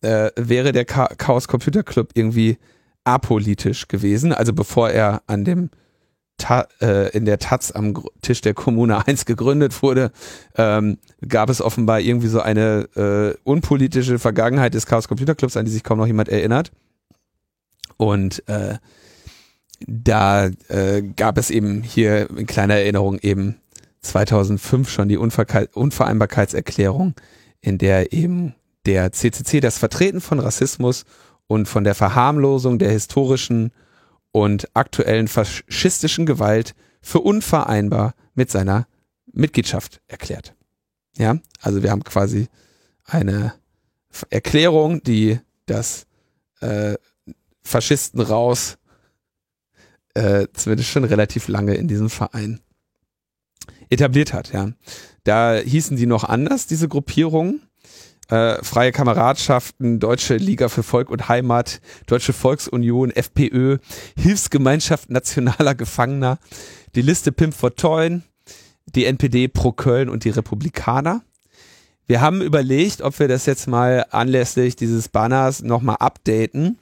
äh, wäre der Chaos Computer Club irgendwie apolitisch gewesen. Also bevor er an dem Ta äh, in der Taz am Tisch der Kommune 1 gegründet wurde, ähm, gab es offenbar irgendwie so eine äh, unpolitische Vergangenheit des Chaos Computer Clubs, an die sich kaum noch jemand erinnert. Und äh, da äh, gab es eben hier in kleiner Erinnerung eben 2005 schon die Unver Unvereinbarkeitserklärung, in der eben der CCC das Vertreten von Rassismus und von der Verharmlosung der historischen und aktuellen faschistischen Gewalt für unvereinbar mit seiner Mitgliedschaft erklärt. Ja, also wir haben quasi eine Erklärung, die das äh, Faschisten raus. Äh, zumindest schon relativ lange in diesem Verein etabliert hat, ja. Da hießen die noch anders, diese Gruppierungen. Äh, Freie Kameradschaften, Deutsche Liga für Volk und Heimat, Deutsche Volksunion, FPÖ, Hilfsgemeinschaft nationaler Gefangener, die Liste Pimp for Toyn, die NPD pro Köln und die Republikaner. Wir haben überlegt, ob wir das jetzt mal anlässlich dieses Banners nochmal updaten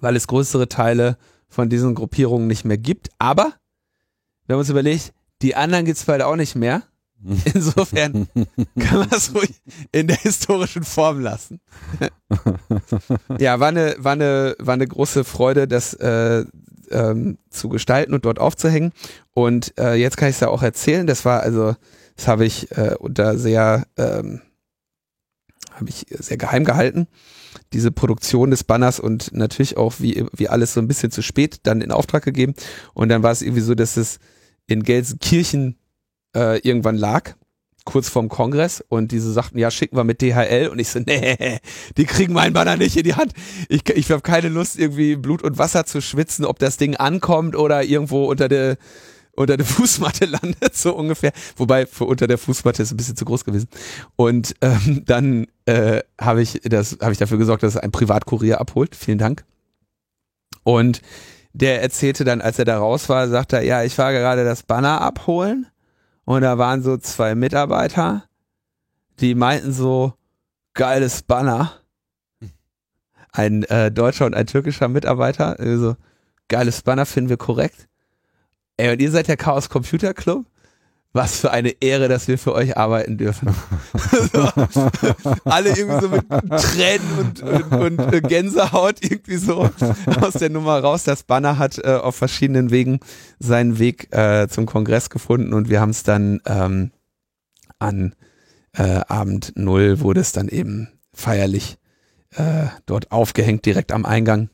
weil es größere Teile von diesen Gruppierungen nicht mehr gibt. Aber wir haben uns überlegt, die anderen gibt es bald auch nicht mehr. Insofern kann man es ruhig in der historischen Form lassen. ja, war eine, war, eine, war eine große Freude, das äh, ähm, zu gestalten und dort aufzuhängen. Und äh, jetzt kann ich es ja auch erzählen. Das war also, das habe ich äh, unter sehr, ähm, habe ich sehr geheim gehalten diese Produktion des Banners und natürlich auch wie, wie alles so ein bisschen zu spät dann in Auftrag gegeben. Und dann war es irgendwie so, dass es in Gelsenkirchen äh, irgendwann lag, kurz vorm Kongress und diese sagten, ja, schicken wir mit DHL und ich so, nee, die kriegen meinen Banner nicht in die Hand. Ich, ich habe keine Lust, irgendwie Blut und Wasser zu schwitzen, ob das Ding ankommt oder irgendwo unter der unter der Fußmatte landet, so ungefähr. Wobei für unter der Fußmatte ist ein bisschen zu groß gewesen. Und ähm, dann äh, habe ich das, habe ich dafür gesorgt, dass es ein Privatkurier abholt. Vielen Dank. Und der erzählte dann, als er da raus war, sagte er, ja, ich war gerade das Banner abholen und da waren so zwei Mitarbeiter, die meinten so, geiles Banner. Ein äh, deutscher und ein türkischer Mitarbeiter, also geiles Banner finden wir korrekt. Ey, und ihr seid der Chaos Computer Club? Was für eine Ehre, dass wir für euch arbeiten dürfen. so, alle irgendwie so mit Tränen und, und, und, Gänsehaut irgendwie so aus der Nummer raus. Das Banner hat äh, auf verschiedenen Wegen seinen Weg äh, zum Kongress gefunden und wir haben es dann ähm, an äh, Abend Null wurde es dann eben feierlich äh, dort aufgehängt, direkt am Eingang.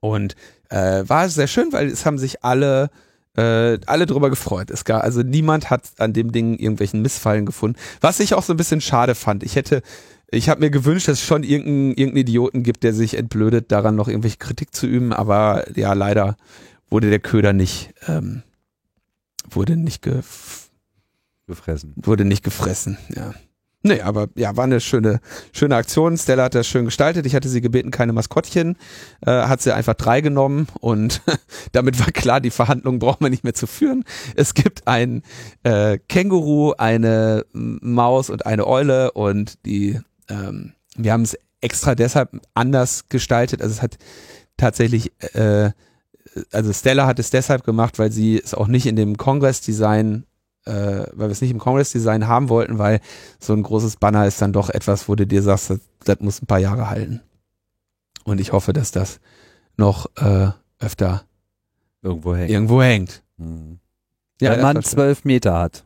Und äh, war sehr schön, weil es haben sich alle äh, alle drüber gefreut. Es gab, also niemand hat an dem Ding irgendwelchen Missfallen gefunden. Was ich auch so ein bisschen schade fand. Ich hätte, ich habe mir gewünscht, dass es schon irgendeinen irgendein Idioten gibt, der sich entblödet, daran noch irgendwelche Kritik zu üben, aber ja, leider wurde der Köder nicht, ähm, wurde nicht gef gefressen. Wurde nicht gefressen, ja. Nee, aber ja, war eine schöne, schöne Aktion. Stella hat das schön gestaltet. Ich hatte sie gebeten, keine Maskottchen. Äh, hat sie einfach drei genommen und damit war klar, die Verhandlungen brauchen wir nicht mehr zu führen. Es gibt ein äh, Känguru, eine Maus und eine Eule und die, ähm, wir haben es extra deshalb anders gestaltet. Also es hat tatsächlich, äh, also Stella hat es deshalb gemacht, weil sie es auch nicht in dem Congress-Design äh, weil wir es nicht im Congress-Design haben wollten, weil so ein großes Banner ist dann doch etwas, wo du dir sagst, das, das muss ein paar Jahre halten. Und ich hoffe, dass das noch äh, öfter irgendwo hängt. Irgendwo hängt. Mhm. Ja, Wenn man zwölf Meter hat.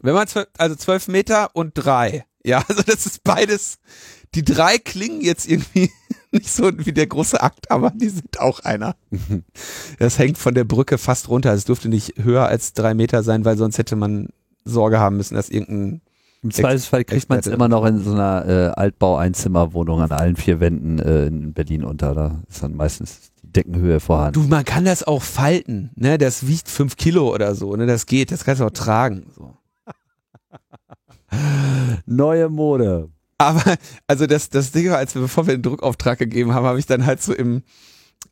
Wenn man zwölf, also zwölf Meter und drei. Ja, also das ist beides. Die drei klingen jetzt irgendwie nicht so wie der große Akt, aber die sind auch einer. Das hängt von der Brücke fast runter. Es durfte nicht höher als drei Meter sein, weil sonst hätte man Sorge haben müssen, dass irgendein im Zweifelsfall kriegt man es immer noch in so einer äh, Altbau-Einzimmerwohnung an allen vier Wänden äh, in Berlin unter. Da ist dann meistens die Deckenhöhe vorhanden. Du, man kann das auch falten, ne? Das wiegt fünf Kilo oder so, ne? Das geht, das kannst du auch tragen. So. Neue Mode. Aber, also das, das Ding war, als wir, bevor wir den Druckauftrag gegeben haben, habe ich dann halt so im,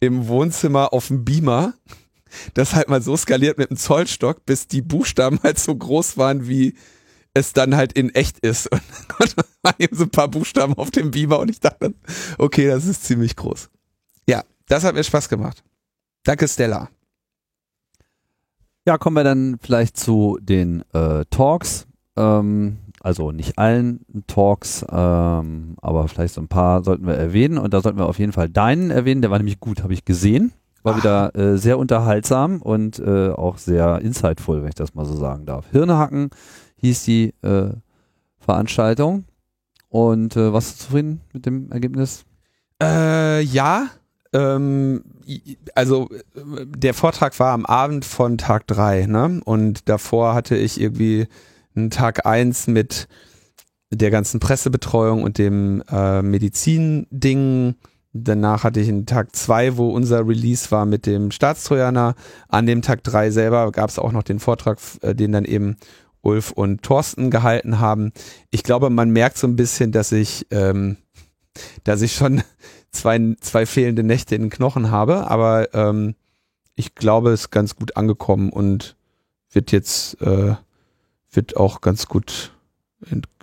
im Wohnzimmer auf dem Beamer das halt mal so skaliert mit dem Zollstock, bis die Buchstaben halt so groß waren, wie es dann halt in echt ist. Und dann waren eben so ein paar Buchstaben auf dem Beamer und ich dachte, okay, das ist ziemlich groß. Ja, das hat mir Spaß gemacht. Danke, Stella. Ja, kommen wir dann vielleicht zu den äh, Talks. Ähm, also nicht allen Talks, ähm, aber vielleicht so ein paar sollten wir erwähnen. Und da sollten wir auf jeden Fall deinen erwähnen. Der war nämlich gut, habe ich gesehen. War Ach. wieder äh, sehr unterhaltsam und äh, auch sehr insightful, wenn ich das mal so sagen darf. Hirnehacken hieß die äh, Veranstaltung. Und äh, warst du zufrieden mit dem Ergebnis? Äh, ja. Ähm, also der Vortrag war am Abend von Tag drei, ne? Und davor hatte ich irgendwie Tag eins mit der ganzen Pressebetreuung und dem äh, Medizin-Ding. Danach hatte ich einen Tag zwei, wo unser Release war mit dem Staatstrojaner. An dem Tag drei selber gab es auch noch den Vortrag, äh, den dann eben Ulf und Thorsten gehalten haben. Ich glaube, man merkt so ein bisschen, dass ich, ähm, dass ich schon zwei, zwei fehlende Nächte in den Knochen habe, aber ähm, ich glaube, es ist ganz gut angekommen und wird jetzt äh, wird auch ganz gut,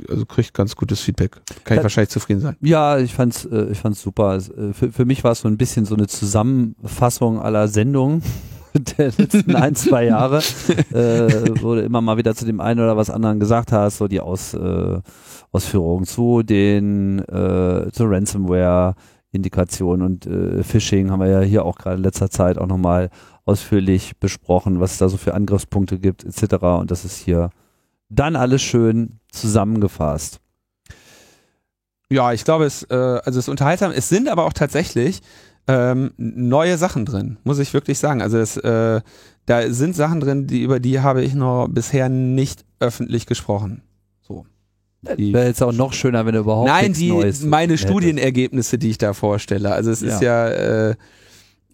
also kriegt ganz gutes Feedback. Kann ich wahrscheinlich zufrieden sein. Ja, ich fand's, äh, ich fand's super. Äh, für, für mich war es so ein bisschen so eine Zusammenfassung aller Sendungen der letzten ein, zwei Jahre, äh, wo du immer mal wieder zu dem einen oder was anderen gesagt hast, so die Aus, äh, Ausführungen zu den, äh, zur Ransomware, Indikation und äh, Phishing haben wir ja hier auch gerade in letzter Zeit auch nochmal ausführlich besprochen, was es da so für Angriffspunkte gibt, etc. Und das ist hier dann alles schön zusammengefasst. Ja, ich glaube, es, äh, also es ist unterhaltsam. Es sind aber auch tatsächlich ähm, neue Sachen drin, muss ich wirklich sagen. Also es, äh, da sind Sachen drin, die über die habe ich noch bisher nicht öffentlich gesprochen. So. Wäre jetzt auch noch schöner, wenn du überhaupt Nein, die, Neues meine hättest. Studienergebnisse, die ich da vorstelle. Also es ja. ist ja, äh,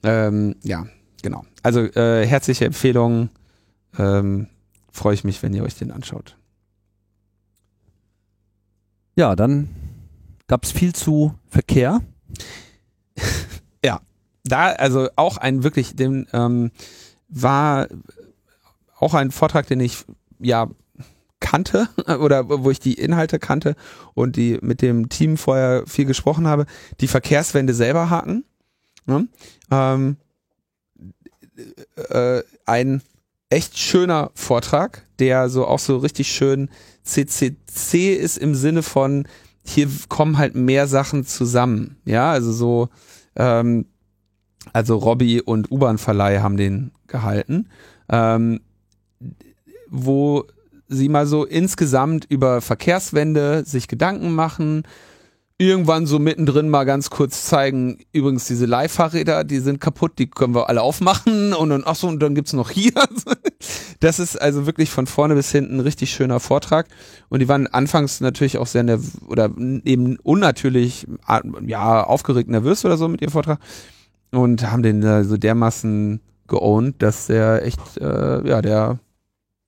ähm, ja, genau. Also äh, herzliche Empfehlung. Ähm, freue ich mich, wenn ihr euch den anschaut. Ja, dann gab es viel zu Verkehr. ja, da also auch ein wirklich, dem ähm, war auch ein Vortrag, den ich ja kannte oder wo ich die Inhalte kannte und die mit dem Team vorher viel gesprochen habe, die Verkehrswende selber haken. Ne? Ähm, äh, ein echt schöner Vortrag, der so auch so richtig schön CCC ist im Sinne von, hier kommen halt mehr Sachen zusammen. Ja, also so, ähm, also Robbie und U-Bahn-Verleih haben den gehalten, ähm, wo sie mal so insgesamt über Verkehrswende sich Gedanken machen, irgendwann so mittendrin mal ganz kurz zeigen, übrigens diese Leihfahrräder, die sind kaputt, die können wir alle aufmachen und dann, ach so, und dann gibt's noch hier. Das ist also wirklich von vorne bis hinten ein richtig schöner Vortrag. Und die waren anfangs natürlich auch sehr nerv oder eben unnatürlich, ja, aufgeregt nervös oder so mit ihrem Vortrag und haben den so dermaßen geowned, dass der echt, äh, ja, der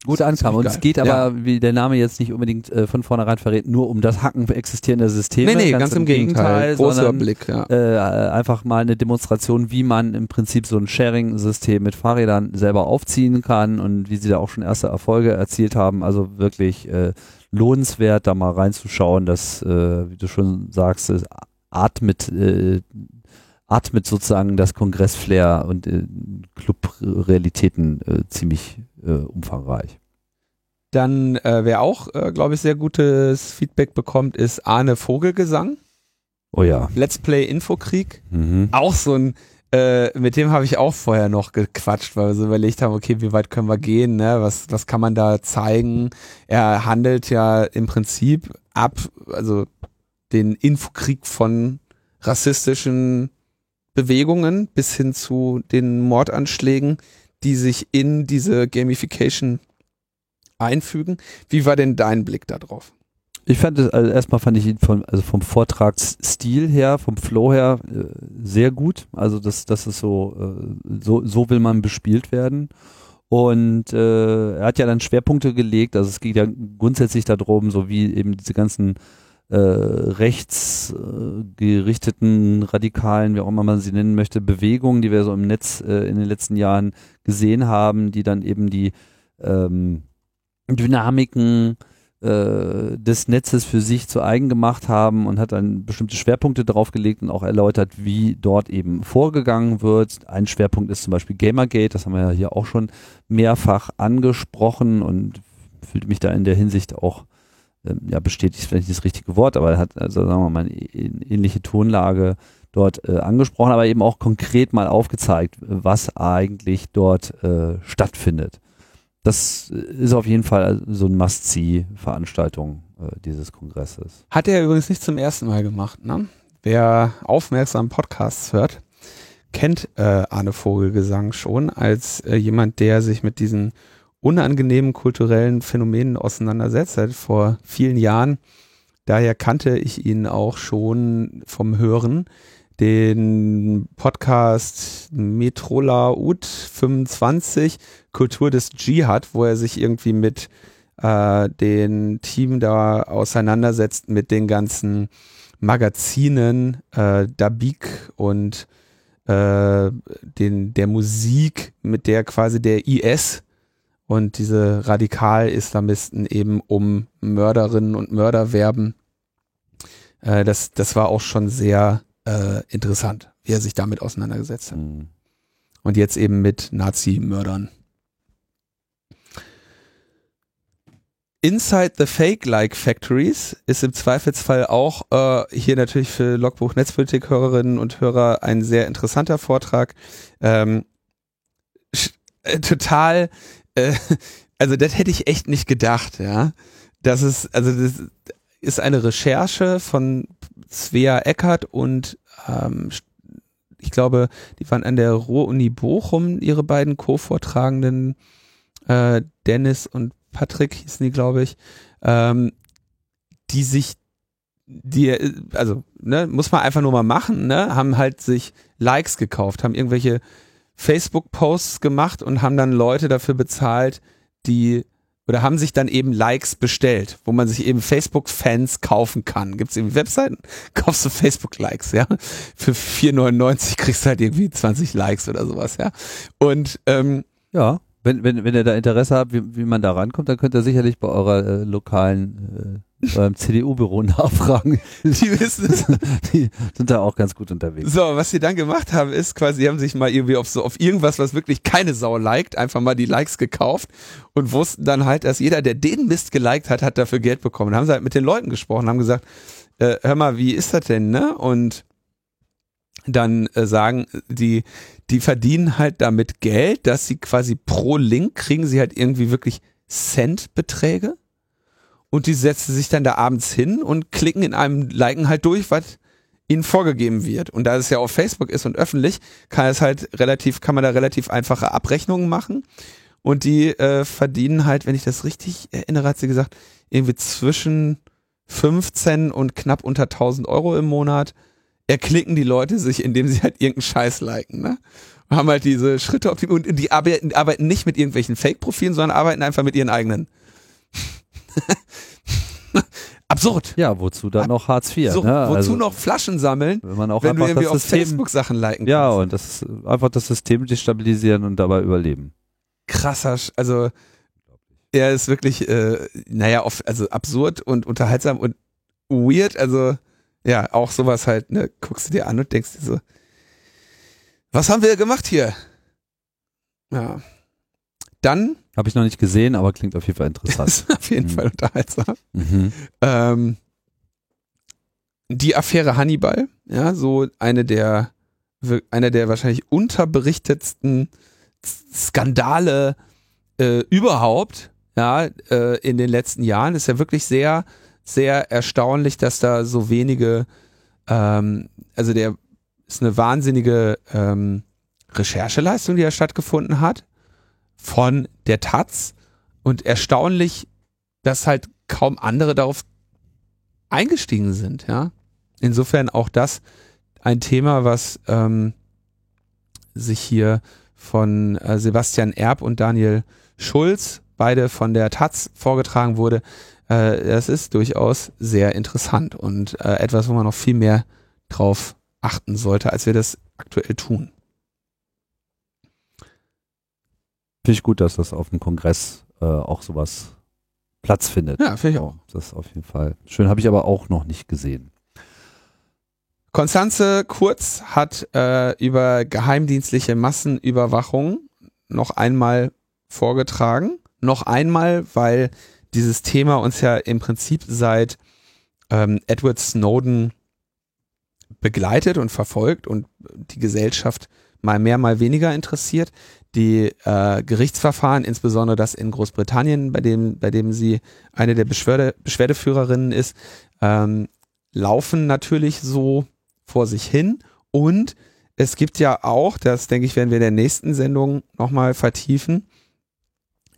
gut ankam. Und es geht aber, ja. wie der Name jetzt nicht unbedingt äh, von vornherein verrät, nur um das Hacken existierender Systeme. Nee, nee, ganz, ganz im Gegenteil. Großer sondern, Blick, ja. Äh, einfach mal eine Demonstration, wie man im Prinzip so ein Sharing-System mit Fahrrädern selber aufziehen kann und wie sie da auch schon erste Erfolge erzielt haben. Also wirklich äh, lohnenswert, da mal reinzuschauen, dass, äh, wie du schon sagst, atmet äh, atmet sozusagen das Kongressflair und äh, Clubrealitäten äh, ziemlich äh, umfangreich. Dann, äh, wer auch, äh, glaube ich, sehr gutes Feedback bekommt, ist Arne Vogelgesang. Oh ja. Let's Play Infokrieg. Mhm. Auch so ein, äh, mit dem habe ich auch vorher noch gequatscht, weil wir so überlegt haben, okay, wie weit können wir gehen, ne? Was, was kann man da zeigen? Er handelt ja im Prinzip ab, also den Infokrieg von rassistischen Bewegungen bis hin zu den Mordanschlägen, die sich in diese Gamification einfügen. Wie war denn dein Blick darauf? Ich fand es, also erstmal fand ich ihn vom, also vom Vortragsstil her, vom Flow her äh, sehr gut. Also das, das ist so, äh, so, so will man bespielt werden. Und äh, er hat ja dann Schwerpunkte gelegt, also es geht ja grundsätzlich darum, so wie eben diese ganzen äh, rechtsgerichteten, radikalen, wie auch immer man sie nennen möchte, Bewegungen, die wir so im Netz äh, in den letzten Jahren gesehen haben, die dann eben die ähm, Dynamiken äh, des Netzes für sich zu eigen gemacht haben und hat dann bestimmte Schwerpunkte draufgelegt und auch erläutert, wie dort eben vorgegangen wird. Ein Schwerpunkt ist zum Beispiel Gamergate, das haben wir ja hier auch schon mehrfach angesprochen und fühlte mich da in der Hinsicht auch ja, bestätigt vielleicht nicht das richtige Wort, aber er hat, also sagen wir mal, eine ähnliche Tonlage dort äh, angesprochen, aber eben auch konkret mal aufgezeigt, was eigentlich dort äh, stattfindet. Das ist auf jeden Fall so ein Must-See-Veranstaltung äh, dieses Kongresses. Hat er übrigens nicht zum ersten Mal gemacht, ne? Wer aufmerksam Podcasts hört, kennt äh, Arne Vogelgesang schon als äh, jemand, der sich mit diesen unangenehmen kulturellen Phänomenen auseinandersetzt, seit vor vielen Jahren. Daher kannte ich ihn auch schon vom Hören. Den Podcast Metrola Ut 25, Kultur des Dschihad, wo er sich irgendwie mit äh, den Team da auseinandersetzt mit den ganzen Magazinen, äh, Dabik und äh, den, der Musik, mit der quasi der IS und diese Radikal-Islamisten eben um Mörderinnen und Mörder werben. Äh, das, das war auch schon sehr äh, interessant, wie er sich damit auseinandergesetzt hat. Mhm. Und jetzt eben mit Nazi-Mördern. Inside the Fake-Like Factories ist im Zweifelsfall auch äh, hier natürlich für Logbuch Netzpolitik-Hörerinnen und Hörer ein sehr interessanter Vortrag. Ähm, äh, total äh, also das hätte ich echt nicht gedacht, ja. Das ist, also das ist eine Recherche von Svea Eckert und ähm, ich glaube, die waren an der Ruhr-Uni Bochum, ihre beiden Co-Vortragenden, äh, Dennis und Patrick hießen die, glaube ich, ähm, die sich, die, also, ne, muss man einfach nur mal machen, ne, haben halt sich Likes gekauft, haben irgendwelche Facebook-Posts gemacht und haben dann Leute dafür bezahlt, die oder haben sich dann eben Likes bestellt, wo man sich eben Facebook-Fans kaufen kann. Gibt es irgendwie Webseiten? Kaufst du Facebook-Likes, ja? Für 4,99 kriegst du halt irgendwie 20 Likes oder sowas, ja? Und ähm, ja, wenn, wenn, wenn ihr da Interesse habt, wie, wie man da rankommt, dann könnt ihr sicherlich bei eurer äh, lokalen äh, beim CDU-Büro nachfragen. Die wissen es. Die sind da auch ganz gut unterwegs. So, was sie dann gemacht haben, ist quasi, die haben sich mal irgendwie auf so, auf irgendwas, was wirklich keine Sau liked, einfach mal die Likes gekauft und wussten dann halt, dass jeder, der den Mist geliked hat, hat dafür Geld bekommen. Dann haben sie halt mit den Leuten gesprochen, haben gesagt, äh, hör mal, wie ist das denn, ne? Und dann äh, sagen, die, die verdienen halt damit Geld, dass sie quasi pro Link kriegen sie halt irgendwie wirklich Centbeträge und die setzen sich dann da abends hin und klicken in einem Liken halt durch, was ihnen vorgegeben wird. Und da es ja auf Facebook ist und öffentlich, kann es halt relativ, kann man da relativ einfache Abrechnungen machen. Und die äh, verdienen halt, wenn ich das richtig erinnere, hat sie gesagt, irgendwie zwischen 15 und knapp unter 1000 Euro im Monat erklicken die Leute sich, indem sie halt irgendeinen Scheiß liken, ne? Haben halt diese Schritte optimiert und die arbeiten nicht mit irgendwelchen Fake-Profilen, sondern arbeiten einfach mit ihren eigenen. Absurd. Ja, wozu dann noch Hartz IV? So, ne? wozu also, noch Flaschen sammeln, wenn man auch wenn du irgendwie das auf System, Facebook Sachen liken kannst? ja, und das ist einfach das System destabilisieren und dabei überleben. krasser, also er ist wirklich, äh, naja, oft, also absurd und unterhaltsam und weird, also ja, auch sowas halt, ne, guckst du dir an und denkst dir so, was haben wir gemacht hier? Ja. Dann, Habe ich noch nicht gesehen, aber klingt auf jeden Fall interessant. auf jeden Mhm. Fall unterhaltsam. mhm. Ähm, die Affäre Hannibal, ja, so eine der, einer der wahrscheinlich unterberichtetsten Skandale äh, überhaupt, ja, äh, in den letzten Jahren. Ist ja wirklich sehr, sehr erstaunlich, dass da so wenige, ähm, also der ist eine wahnsinnige ähm, Rechercheleistung, die da stattgefunden hat, von der Taz und erstaunlich, dass halt kaum andere darauf eingestiegen sind, ja. Insofern auch das ein Thema, was ähm, sich hier von äh, Sebastian Erb und Daniel Schulz, beide von der Taz, vorgetragen wurde. Äh, das ist durchaus sehr interessant und äh, etwas, wo man noch viel mehr drauf achten sollte, als wir das aktuell tun. Finde ich gut, dass das auf dem Kongress äh, auch sowas Platz findet. Ja, finde ich auch. Das ist auf jeden Fall schön. Habe ich aber auch noch nicht gesehen. Konstanze Kurz hat äh, über geheimdienstliche Massenüberwachung noch einmal vorgetragen. Noch einmal, weil dieses Thema uns ja im Prinzip seit ähm, Edward Snowden begleitet und verfolgt und die Gesellschaft mal mehr, mal weniger interessiert. Die äh, Gerichtsverfahren, insbesondere das in Großbritannien, bei dem, bei dem sie eine der Beschwerde, Beschwerdeführerinnen ist, ähm, laufen natürlich so vor sich hin. Und es gibt ja auch, das denke ich, werden wir in der nächsten Sendung nochmal vertiefen,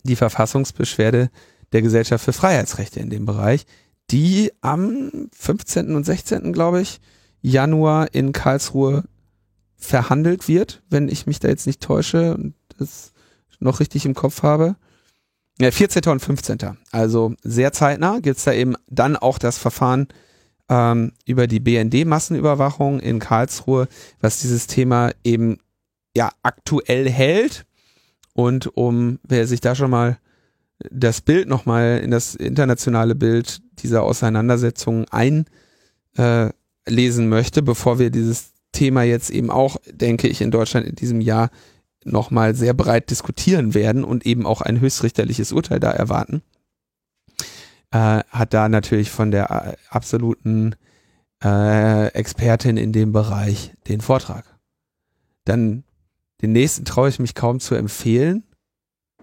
die Verfassungsbeschwerde der Gesellschaft für Freiheitsrechte in dem Bereich, die am 15. und 16. glaube ich, Januar in Karlsruhe verhandelt wird, wenn ich mich da jetzt nicht täusche das noch richtig im Kopf habe. Ja, 14. und 15. Also sehr zeitnah gibt es da eben dann auch das Verfahren ähm, über die BND-Massenüberwachung in Karlsruhe, was dieses Thema eben ja aktuell hält. Und um, wer sich da schon mal das Bild nochmal in das internationale Bild dieser Auseinandersetzung einlesen möchte, bevor wir dieses Thema jetzt eben auch, denke ich, in Deutschland in diesem Jahr nochmal sehr breit diskutieren werden und eben auch ein höchstrichterliches Urteil da erwarten, äh, hat da natürlich von der äh, absoluten äh, Expertin in dem Bereich den Vortrag. Dann den nächsten traue ich mich kaum zu empfehlen.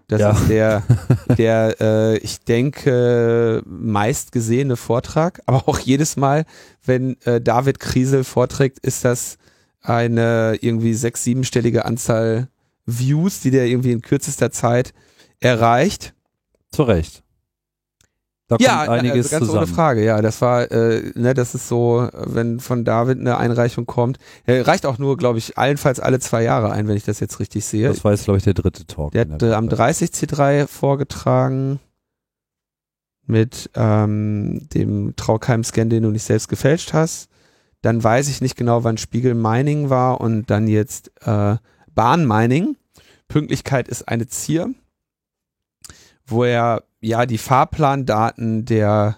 Das Ja. ist der, der äh, ich denke, meistgesehene Vortrag. Aber auch jedes Mal, wenn äh, David Kriesel vorträgt, ist das eine irgendwie sechs-, siebenstellige Anzahl Views, die der irgendwie in kürzester Zeit erreicht. Zu Recht. Da kommt Ja, einiges also ganz zusammen. ohne Frage. Ja, das war, äh, ne, das ist so, wenn von David eine Einreichung kommt, er reicht auch nur, glaube ich, allenfalls alle zwei Jahre ein, wenn ich das jetzt richtig sehe. Das war jetzt, glaube ich, der dritte Talk. Der hat äh, am Woche. 30C3 vorgetragen mit ähm, dem Traukeim-Scan, den du nicht selbst gefälscht hast. Dann weiß ich nicht genau, wann Spiegel Mining war und dann jetzt äh, Bahn Mining. Pünktlichkeit ist eine Zier, wo er ja die Fahrplandaten der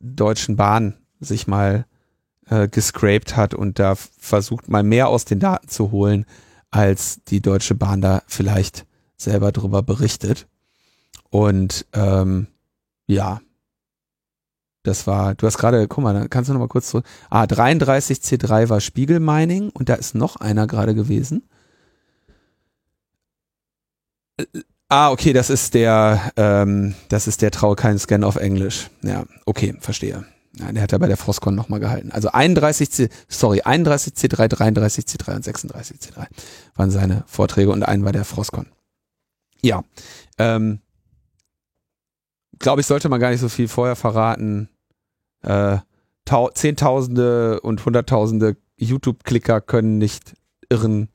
Deutschen Bahn sich mal äh, gescraped hat und da versucht mal mehr aus den Daten zu holen, als die Deutsche Bahn da vielleicht selber drüber berichtet. Und ähm, ja, das war, du hast gerade, guck mal, da kannst du noch mal kurz zurück. Ah, 33C3 war Spiegel Mining und da ist noch einer gerade gewesen. Ah, okay, das ist der, ähm, das ist der Trau keinen Scan auf Englisch. Ja, okay, verstehe. Ja, der hat ja bei der Frostcon nochmal gehalten. Also 31 C, sorry, 31 C3, 33 C3 und 36 C3 waren seine Vorträge und ein war der Frostcon. Ja, ähm, glaube ich, sollte man gar nicht so viel vorher verraten. Äh, Zehntausende und Hunderttausende YouTube-Klicker können nicht irren.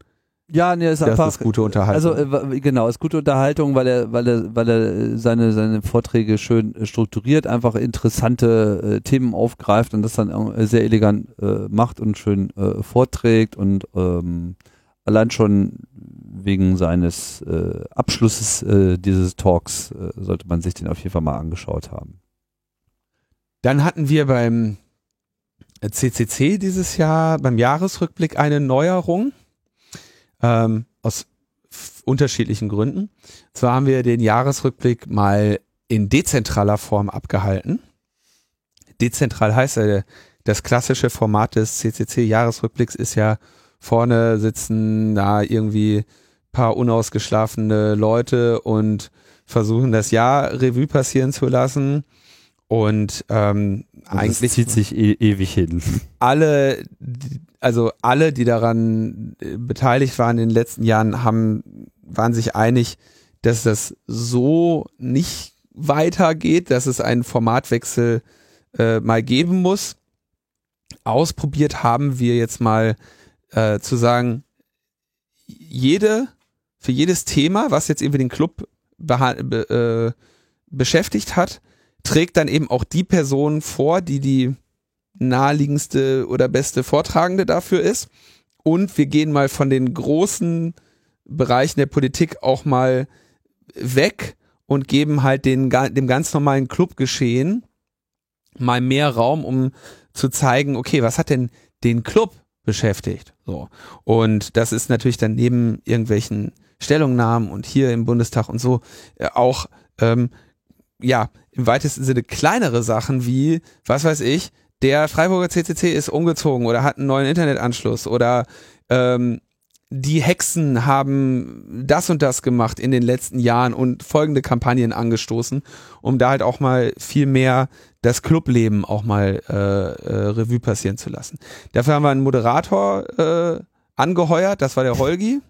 Ja, nee, ist das einfach ist gute Unterhaltung. Also äh, genau, ist gute Unterhaltung, weil er, weil er, weil er seine seine Vorträge schön äh, strukturiert, einfach interessante äh, Themen aufgreift und das dann äh, sehr elegant äh, macht und schön äh, vorträgt und ähm, allein schon wegen seines Abschlusses dieses Talks sollte man sich den auf jeden Fall mal angeschaut haben. Dann hatten wir beim CCC dieses Jahr beim Jahresrückblick eine Neuerung ähm, aus unterschiedlichen Gründen. Zwar haben wir den Jahresrückblick mal in dezentraler Form abgehalten. Dezentral heißt ja, das klassische Format des CCC-Jahresrückblicks ist ja vorne sitzen da irgendwie paar unausgeschlafene Leute und versuchen das Jahr Revue passieren zu lassen. Und ähm, und eigentlich zieht sich e ewig hin. Alle, also alle, die daran äh, beteiligt waren in den letzten Jahren, haben waren sich einig, dass das so nicht weitergeht, dass es einen Formatwechsel äh, mal geben muss. Ausprobiert haben wir jetzt mal äh, zu sagen, jede für jedes Thema, was jetzt irgendwie den Club be äh, beschäftigt hat, trägt dann eben auch die Person vor, die die naheliegendste oder beste Vortragende dafür ist. Und wir gehen mal von den großen Bereichen der Politik auch mal weg und geben halt den, dem ganz normalen Clubgeschehen mal mehr Raum, um zu zeigen, okay, was hat denn den Club beschäftigt? So. Und das ist natürlich dann neben irgendwelchen Stellungnahmen und hier im Bundestag und so äh, auch ähm, ja, im weitesten Sinne kleinere Sachen wie, was weiß ich, der Freiburger CCC ist umgezogen oder hat einen neuen Internetanschluss oder ähm, die Hexen haben das und das gemacht in den letzten Jahren und folgende Kampagnen angestoßen, um da halt auch mal viel mehr das Clubleben auch mal äh, äh, Revue passieren zu lassen. Dafür haben wir einen Moderator äh, angeheuert, das war der Holgi.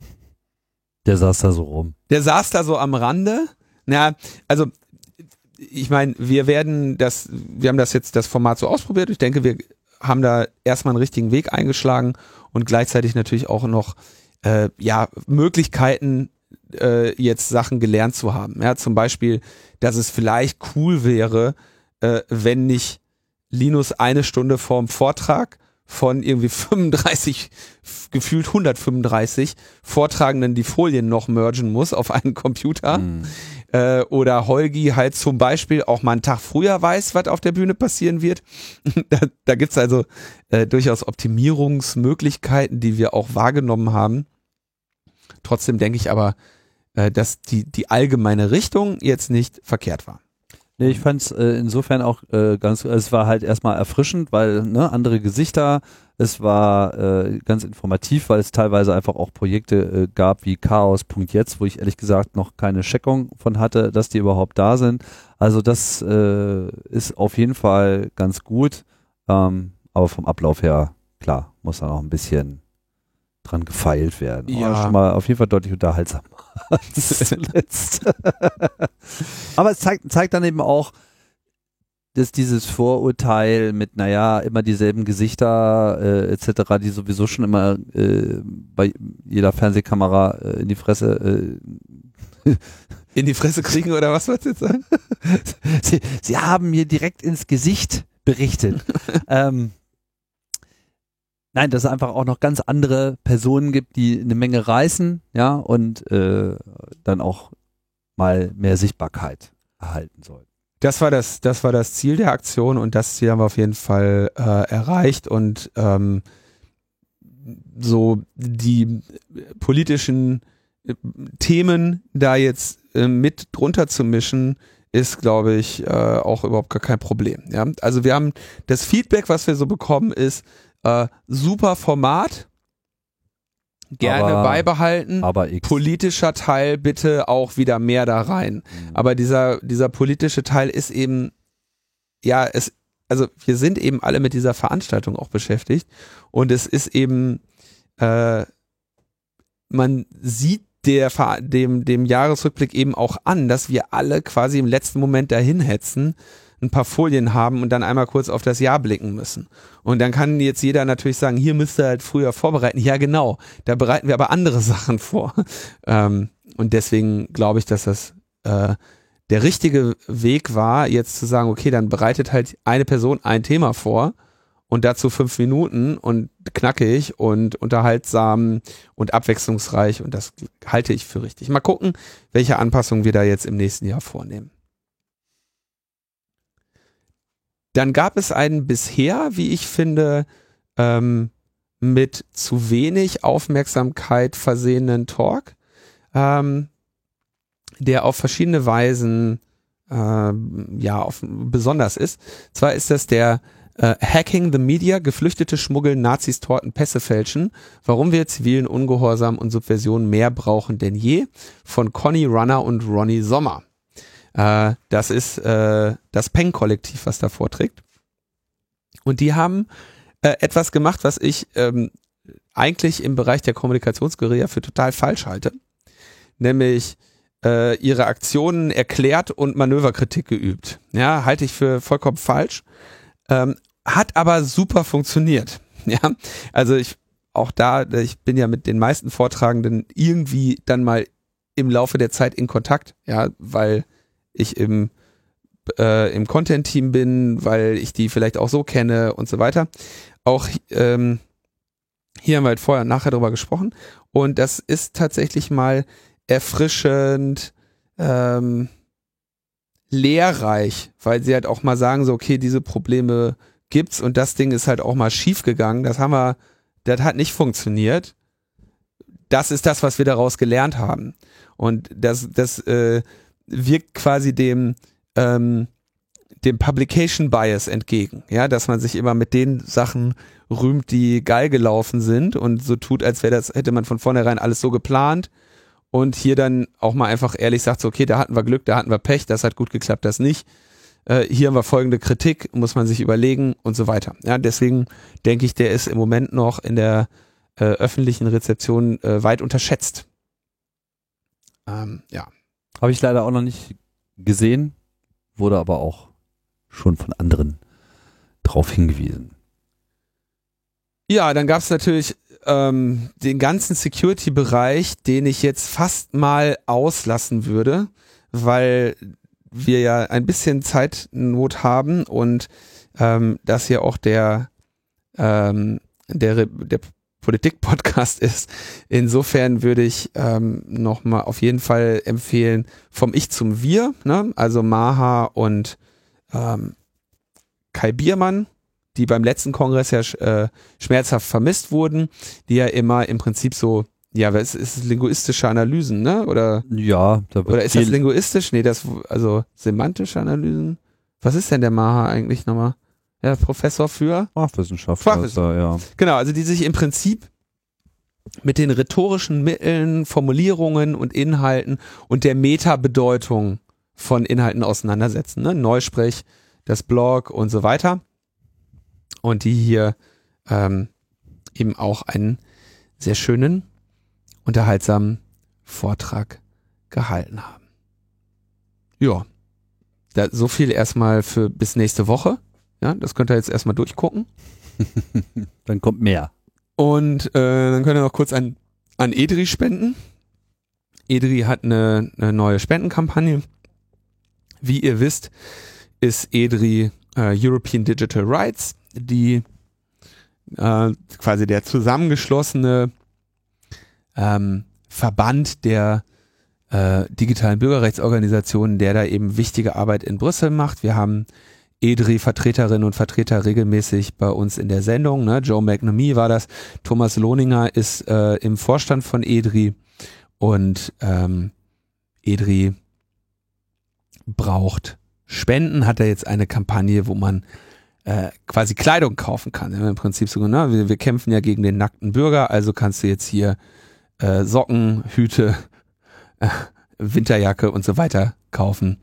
Der saß da so rum. Der saß da so am Rande. Na, also ich meine, wir werden das, wir haben das jetzt das Format so ausprobiert. Ich denke, wir haben da erstmal einen richtigen Weg eingeschlagen und gleichzeitig natürlich auch noch äh, ja Möglichkeiten äh, jetzt Sachen gelernt zu haben. Ja, zum Beispiel, dass es vielleicht cool wäre, äh, wenn nicht Linus eine Stunde vorm Vortrag von irgendwie 35, gefühlt 135 Vortragenden die Folien noch mergen muss auf einen Computer. Mhm äh, oder Holgi halt zum Beispiel auch mal einen Tag früher weiß, was auf der Bühne passieren wird. da da gibt es also äh, durchaus Optimierungsmöglichkeiten, die wir auch wahrgenommen haben. Trotzdem denke ich aber, äh, dass die, die allgemeine Richtung jetzt nicht verkehrt war. Nee, ich fand es äh, insofern auch äh, ganz, es war halt erstmal erfrischend, weil ne, andere Gesichter, es war äh, ganz informativ, weil es teilweise einfach auch Projekte äh, gab wie Chaos.jetzt, wo ich ehrlich gesagt noch keine Checkung von hatte, dass die überhaupt da sind. Also das äh, ist auf jeden Fall ganz gut, ähm, aber vom Ablauf her, klar, muss dann auch ein bisschen dran gefeilt werden. Ja. Aber schon mal auf jeden Fall deutlich unterhaltsamer als zuletzt. Aber es zeigt, zeigt dann eben auch, dass dieses Vorurteil mit, naja, immer dieselben Gesichter äh, etc., die sowieso schon immer äh, bei jeder Fernsehkamera äh, in die Fresse äh, in die Fresse kriegen oder was wolltest du jetzt sagen? Sie, sie haben mir direkt ins Gesicht berichtet. ähm, Nein, dass es einfach auch noch ganz andere Personen gibt, die eine Menge reißen, ja, und äh, dann auch mal mehr Sichtbarkeit erhalten sollen. Das war das, das war das Ziel der Aktion und das Ziel haben wir auf jeden Fall äh, erreicht und ähm, so die politischen äh, Themen da jetzt äh, mit drunter zu mischen, ist, glaube ich, äh, auch überhaupt gar kein Problem. Ja? Also wir haben das Feedback, was wir so bekommen, ist, äh, super Format. gerne aber, beibehalten. Aber X. Politischer Teil bitte auch wieder mehr da rein. Mhm. Aber dieser, dieser politische Teil ist eben, ja, es, also wir sind eben alle mit dieser Veranstaltung auch beschäftigt und es ist eben, äh, man sieht der, dem, dem Jahresrückblick eben auch an, dass wir alle quasi im letzten Moment dahin hetzen, ein paar Folien haben und dann einmal kurz auf das Jahr blicken müssen. Und dann kann jetzt jeder natürlich sagen, hier müsst ihr halt früher vorbereiten. Ja, genau. Da bereiten wir aber andere Sachen vor. Ähm, und deswegen glaube ich, dass das äh, der richtige Weg war, jetzt zu sagen, okay, dann bereitet halt eine Person ein Thema vor und dazu fünf Minuten und knackig und unterhaltsam und abwechslungsreich und das halte ich für richtig. Mal gucken, welche Anpassungen wir da jetzt im nächsten Jahr vornehmen. Dann gab es einen bisher, wie ich finde, ähm, mit zu wenig Aufmerksamkeit versehenen Talk, ähm, der auf verschiedene Weisen ähm, ja auf, besonders ist. Zwar ist das der äh, Hacking the Media, Geflüchtete schmuggeln, Nazis torten, Pässe fälschen, warum wir zivilen Ungehorsam und Subversion mehr brauchen denn je, von Conny Runner und Ronny Sommer. Äh, das ist äh, das Peng-Kollektiv, was da vorträgt. Und die haben äh, etwas gemacht, was ich ähm, eigentlich im Bereich der Kommunikationsguerilla für total falsch halte. Nämlich äh, ihre Aktionen erklärt und Manöverkritik geübt. Ja, halte ich für vollkommen falsch. Ähm, hat aber super funktioniert. Ja, also ich auch da, ich bin ja mit den meisten Vortragenden irgendwie dann mal im Laufe der Zeit in Kontakt, ja, weil ich im äh, im Content-Team bin, weil ich die vielleicht auch so kenne und so weiter. Auch ähm, hier haben wir halt vorher und nachher drüber gesprochen und das ist tatsächlich mal erfrischend, ähm, lehrreich, weil sie halt auch mal sagen, so, okay, diese Probleme gibt's und das Ding ist halt auch mal schief gegangen. Das haben wir, das hat nicht funktioniert. Das ist das, was wir daraus gelernt haben. Und das, das äh, wirkt quasi dem, ähm, dem Publication Bias entgegen, ja, dass man sich immer mit den Sachen rühmt, die geil gelaufen sind und so tut, als wäre das, hätte man von vornherein alles so geplant und hier dann auch mal einfach ehrlich sagt, so, okay, da hatten wir Glück, da hatten wir Pech, das hat gut geklappt, das nicht. Äh, hier haben wir folgende Kritik, muss man sich überlegen und so weiter. Ja, deswegen denke ich, der ist im Moment noch in der äh, öffentlichen Rezeption äh, weit unterschätzt. Ähm, ja. Habe ich leider auch noch nicht gesehen, wurde aber auch schon von anderen drauf hingewiesen. Ja, dann gab es natürlich ähm, den ganzen Security-Bereich, den ich jetzt fast mal auslassen würde, weil wir ja ein bisschen Zeitnot haben und ähm, das hier auch der, ähm, der, der Politik-Podcast ist. Insofern würde ich ähm, nochmal auf jeden Fall empfehlen, vom Ich zum Wir, ne? also Maha und ähm, Kai Biermann, die beim letzten Kongress ja äh, schmerzhaft vermisst wurden, die ja immer im Prinzip so, ja, was ist es linguistische Analysen, ne? Oder, Ja, da oder ist das linguistisch? Nee, das, also semantische Analysen. Was ist denn der Maha eigentlich nochmal? Ja, Professor für? Sprachwissenschaft. Sprachwissenschaft. ja. Genau, also die sich im Prinzip mit den rhetorischen Mitteln, Formulierungen und Inhalten und der Metabedeutung von Inhalten auseinandersetzen. Ne? Neusprech, das Blog und so weiter. Und die hier ähm, eben auch einen sehr schönen, unterhaltsamen Vortrag gehalten haben. Ja, so viel erstmal für bis nächste Woche. Ja, das könnt ihr jetzt erstmal durchgucken. Dann kommt mehr. Und äh, dann könnt ihr noch kurz an, an Edri spenden. Edri hat eine, eine neue Spendenkampagne. Wie ihr wisst, ist Edri äh, European Digital Rights, die äh, quasi der zusammengeschlossene ähm, Verband der äh, digitalen Bürgerrechtsorganisationen, der da eben wichtige Arbeit in Brüssel macht. Wir haben EDRI-Vertreterinnen und Vertreter regelmäßig bei uns in der Sendung. Ne? Joe McNamee war das. Thomas Lohninger ist äh, im Vorstand von EDRI und ähm, EDRI braucht Spenden. Hat er jetzt eine Kampagne, wo man äh, quasi Kleidung kaufen kann. Im Prinzip so, ne? wir, wir kämpfen ja gegen den nackten Bürger, also kannst du jetzt hier äh, Socken, Hüte, Winterjacke und so weiter kaufen,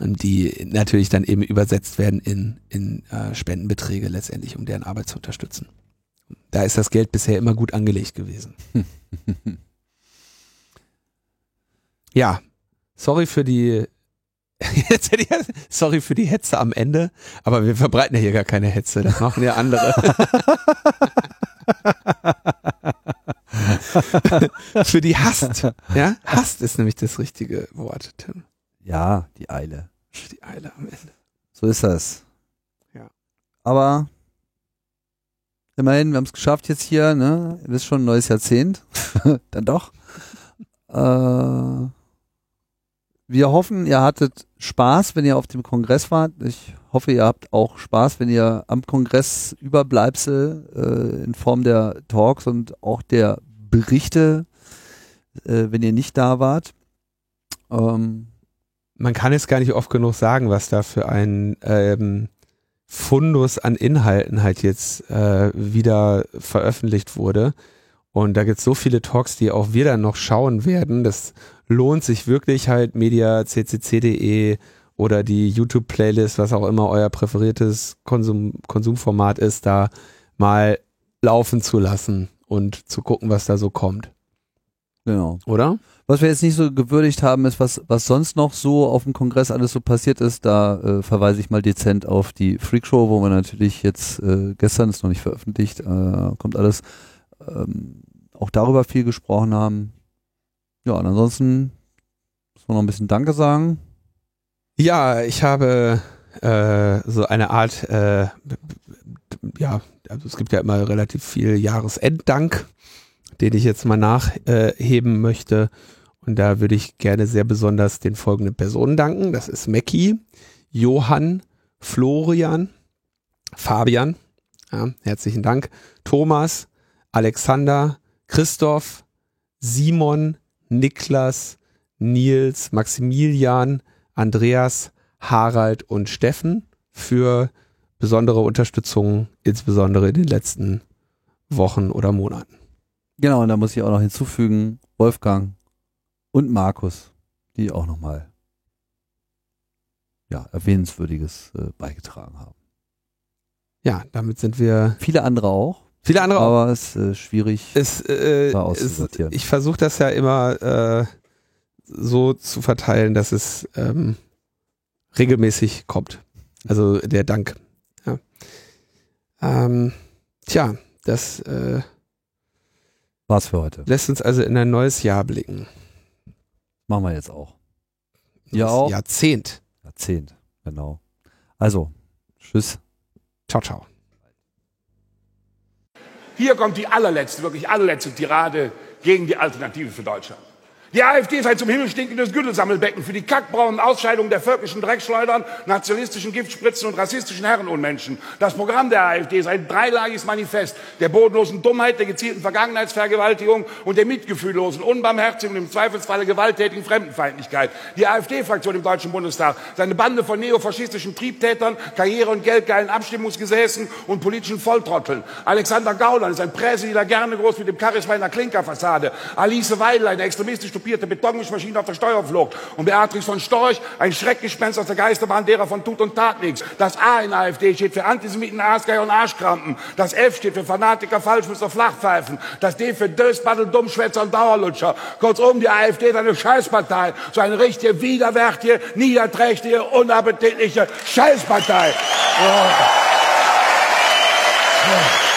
die natürlich dann eben übersetzt werden in, in äh, Spendenbeträge letztendlich, um deren Arbeit zu unterstützen. Da ist das Geld bisher immer gut angelegt gewesen. ja, sorry für die sorry für die Hetze am Ende, aber wir verbreiten ja hier gar keine Hetze, das machen ja andere. für die Hast. Ja, Hast ist nämlich das richtige Wort, Tim. Ja, die Eile. Die Eile am Ende. So ist das. Ja. Aber immerhin, wir haben es geschafft jetzt hier, ne? Ihr wisst schon, ein neues Jahrzehnt. Dann doch. Äh, wir hoffen, ihr hattet Spaß, wenn ihr auf dem Kongress wart. Ich hoffe, ihr habt auch Spaß, wenn ihr am Kongress Überbleibsel äh, in Form der Talks und auch der Berichte, äh, wenn ihr nicht da wart. Ähm, Man kann es gar nicht oft genug sagen, was da für ein ähm, Fundus an Inhalten halt jetzt äh, wieder veröffentlicht wurde. Und da gibt es so viele Talks, die auch wir dann noch schauen werden. Das lohnt sich wirklich halt mediaccc.de oder die YouTube-Playlist, was auch immer euer präferiertes Konsum Konsumformat ist, da mal laufen zu lassen und zu gucken, was da so kommt. Genau. Oder? Was wir jetzt nicht so gewürdigt haben, ist, was, was sonst noch so auf dem Kongress alles so passiert ist. Da äh, verweise ich mal dezent auf die Freakshow, wo wir natürlich jetzt, äh, gestern ist noch nicht veröffentlicht, äh, kommt alles, ähm, auch darüber viel gesprochen haben. Ja, und ansonsten muss man noch ein bisschen Danke sagen. Ja, ich habe äh, so eine Art, äh, ja, also es gibt ja immer relativ viel Jahresenddank, den ich jetzt mal nachheben möchte. Und da würde ich gerne sehr besonders den folgenden Personen danken. Das ist Mackie, Johann, Florian, Fabian, ja, herzlichen Dank, Thomas, Alexander, Christoph, Simon, Niklas, Nils, Maximilian, Andreas, Harald und Steffen für besondere Unterstützung, insbesondere in den letzten Wochen oder Monaten. Genau, und da muss ich auch noch hinzufügen, Wolfgang und Markus, die auch nochmal ja, erwähnenswürdiges äh, beigetragen haben. Ja, damit sind wir. Viele andere auch. Viele andere auch. Aber es ist äh, schwierig, es, äh, da auszusortieren. ich versuche das ja immer äh, so zu verteilen, dass es ähm, regelmäßig kommt. Also der Dank. Ja. Ähm, tja, das äh, war's für heute. Lässt uns also in ein neues Jahr blicken. Machen wir jetzt auch. Ja auch. Jahrzehnt. Jahrzehnt, genau. Also, tschüss. Ciao, ciao. Hier kommt die allerletzte, wirklich allerletzte Tirade gegen die Alternative für Deutschland. Die AfD ist ein zum Himmel stinkendes Güttelsammelbecken für die kackbraunen Ausscheidungen der völkischen Dreckschleudern, nationalistischen Giftspritzen und rassistischen Herrenunmenschen. Das Programm der AfD ist ein dreilagiges Manifest der bodenlosen Dummheit, der gezielten Vergangenheitsvergewaltigung und der mitgefühllosen, unbarmherzigen und im Zweifelsfalle gewalttätigen Fremdenfeindlichkeit. Die AfD-Fraktion im Deutschen Bundestag, seine Bande von neofaschistischen Triebtätern, Karriere- und geldgeilen Abstimmungsgesäßen und politischen Volltrotteln. Alexander Gauland ist ein Präsident, gerne groß mit dem Charisma einer Klinkerfassade. Alice Weidel, eine extremistische tupierte Betonmischmaschine auf der Steuerflucht. Und Beatrix von Storch, ein Schreckgespenst aus der Geisterbahn derer von Tut und Tat nichts. Das A in AfD steht für Antisemiten, Aasgeier und Arschkrampen. Das F steht für Fanatiker, Falschmützer, Flachpfeifen. Das D für Dösbattel, Dummschwätzer und Dauerlutscher. Kurzum, die AfD ist eine Scheißpartei. So eine richtige, widerwärtige, niederträchtige, unappetitliche Scheißpartei. Oh. Oh.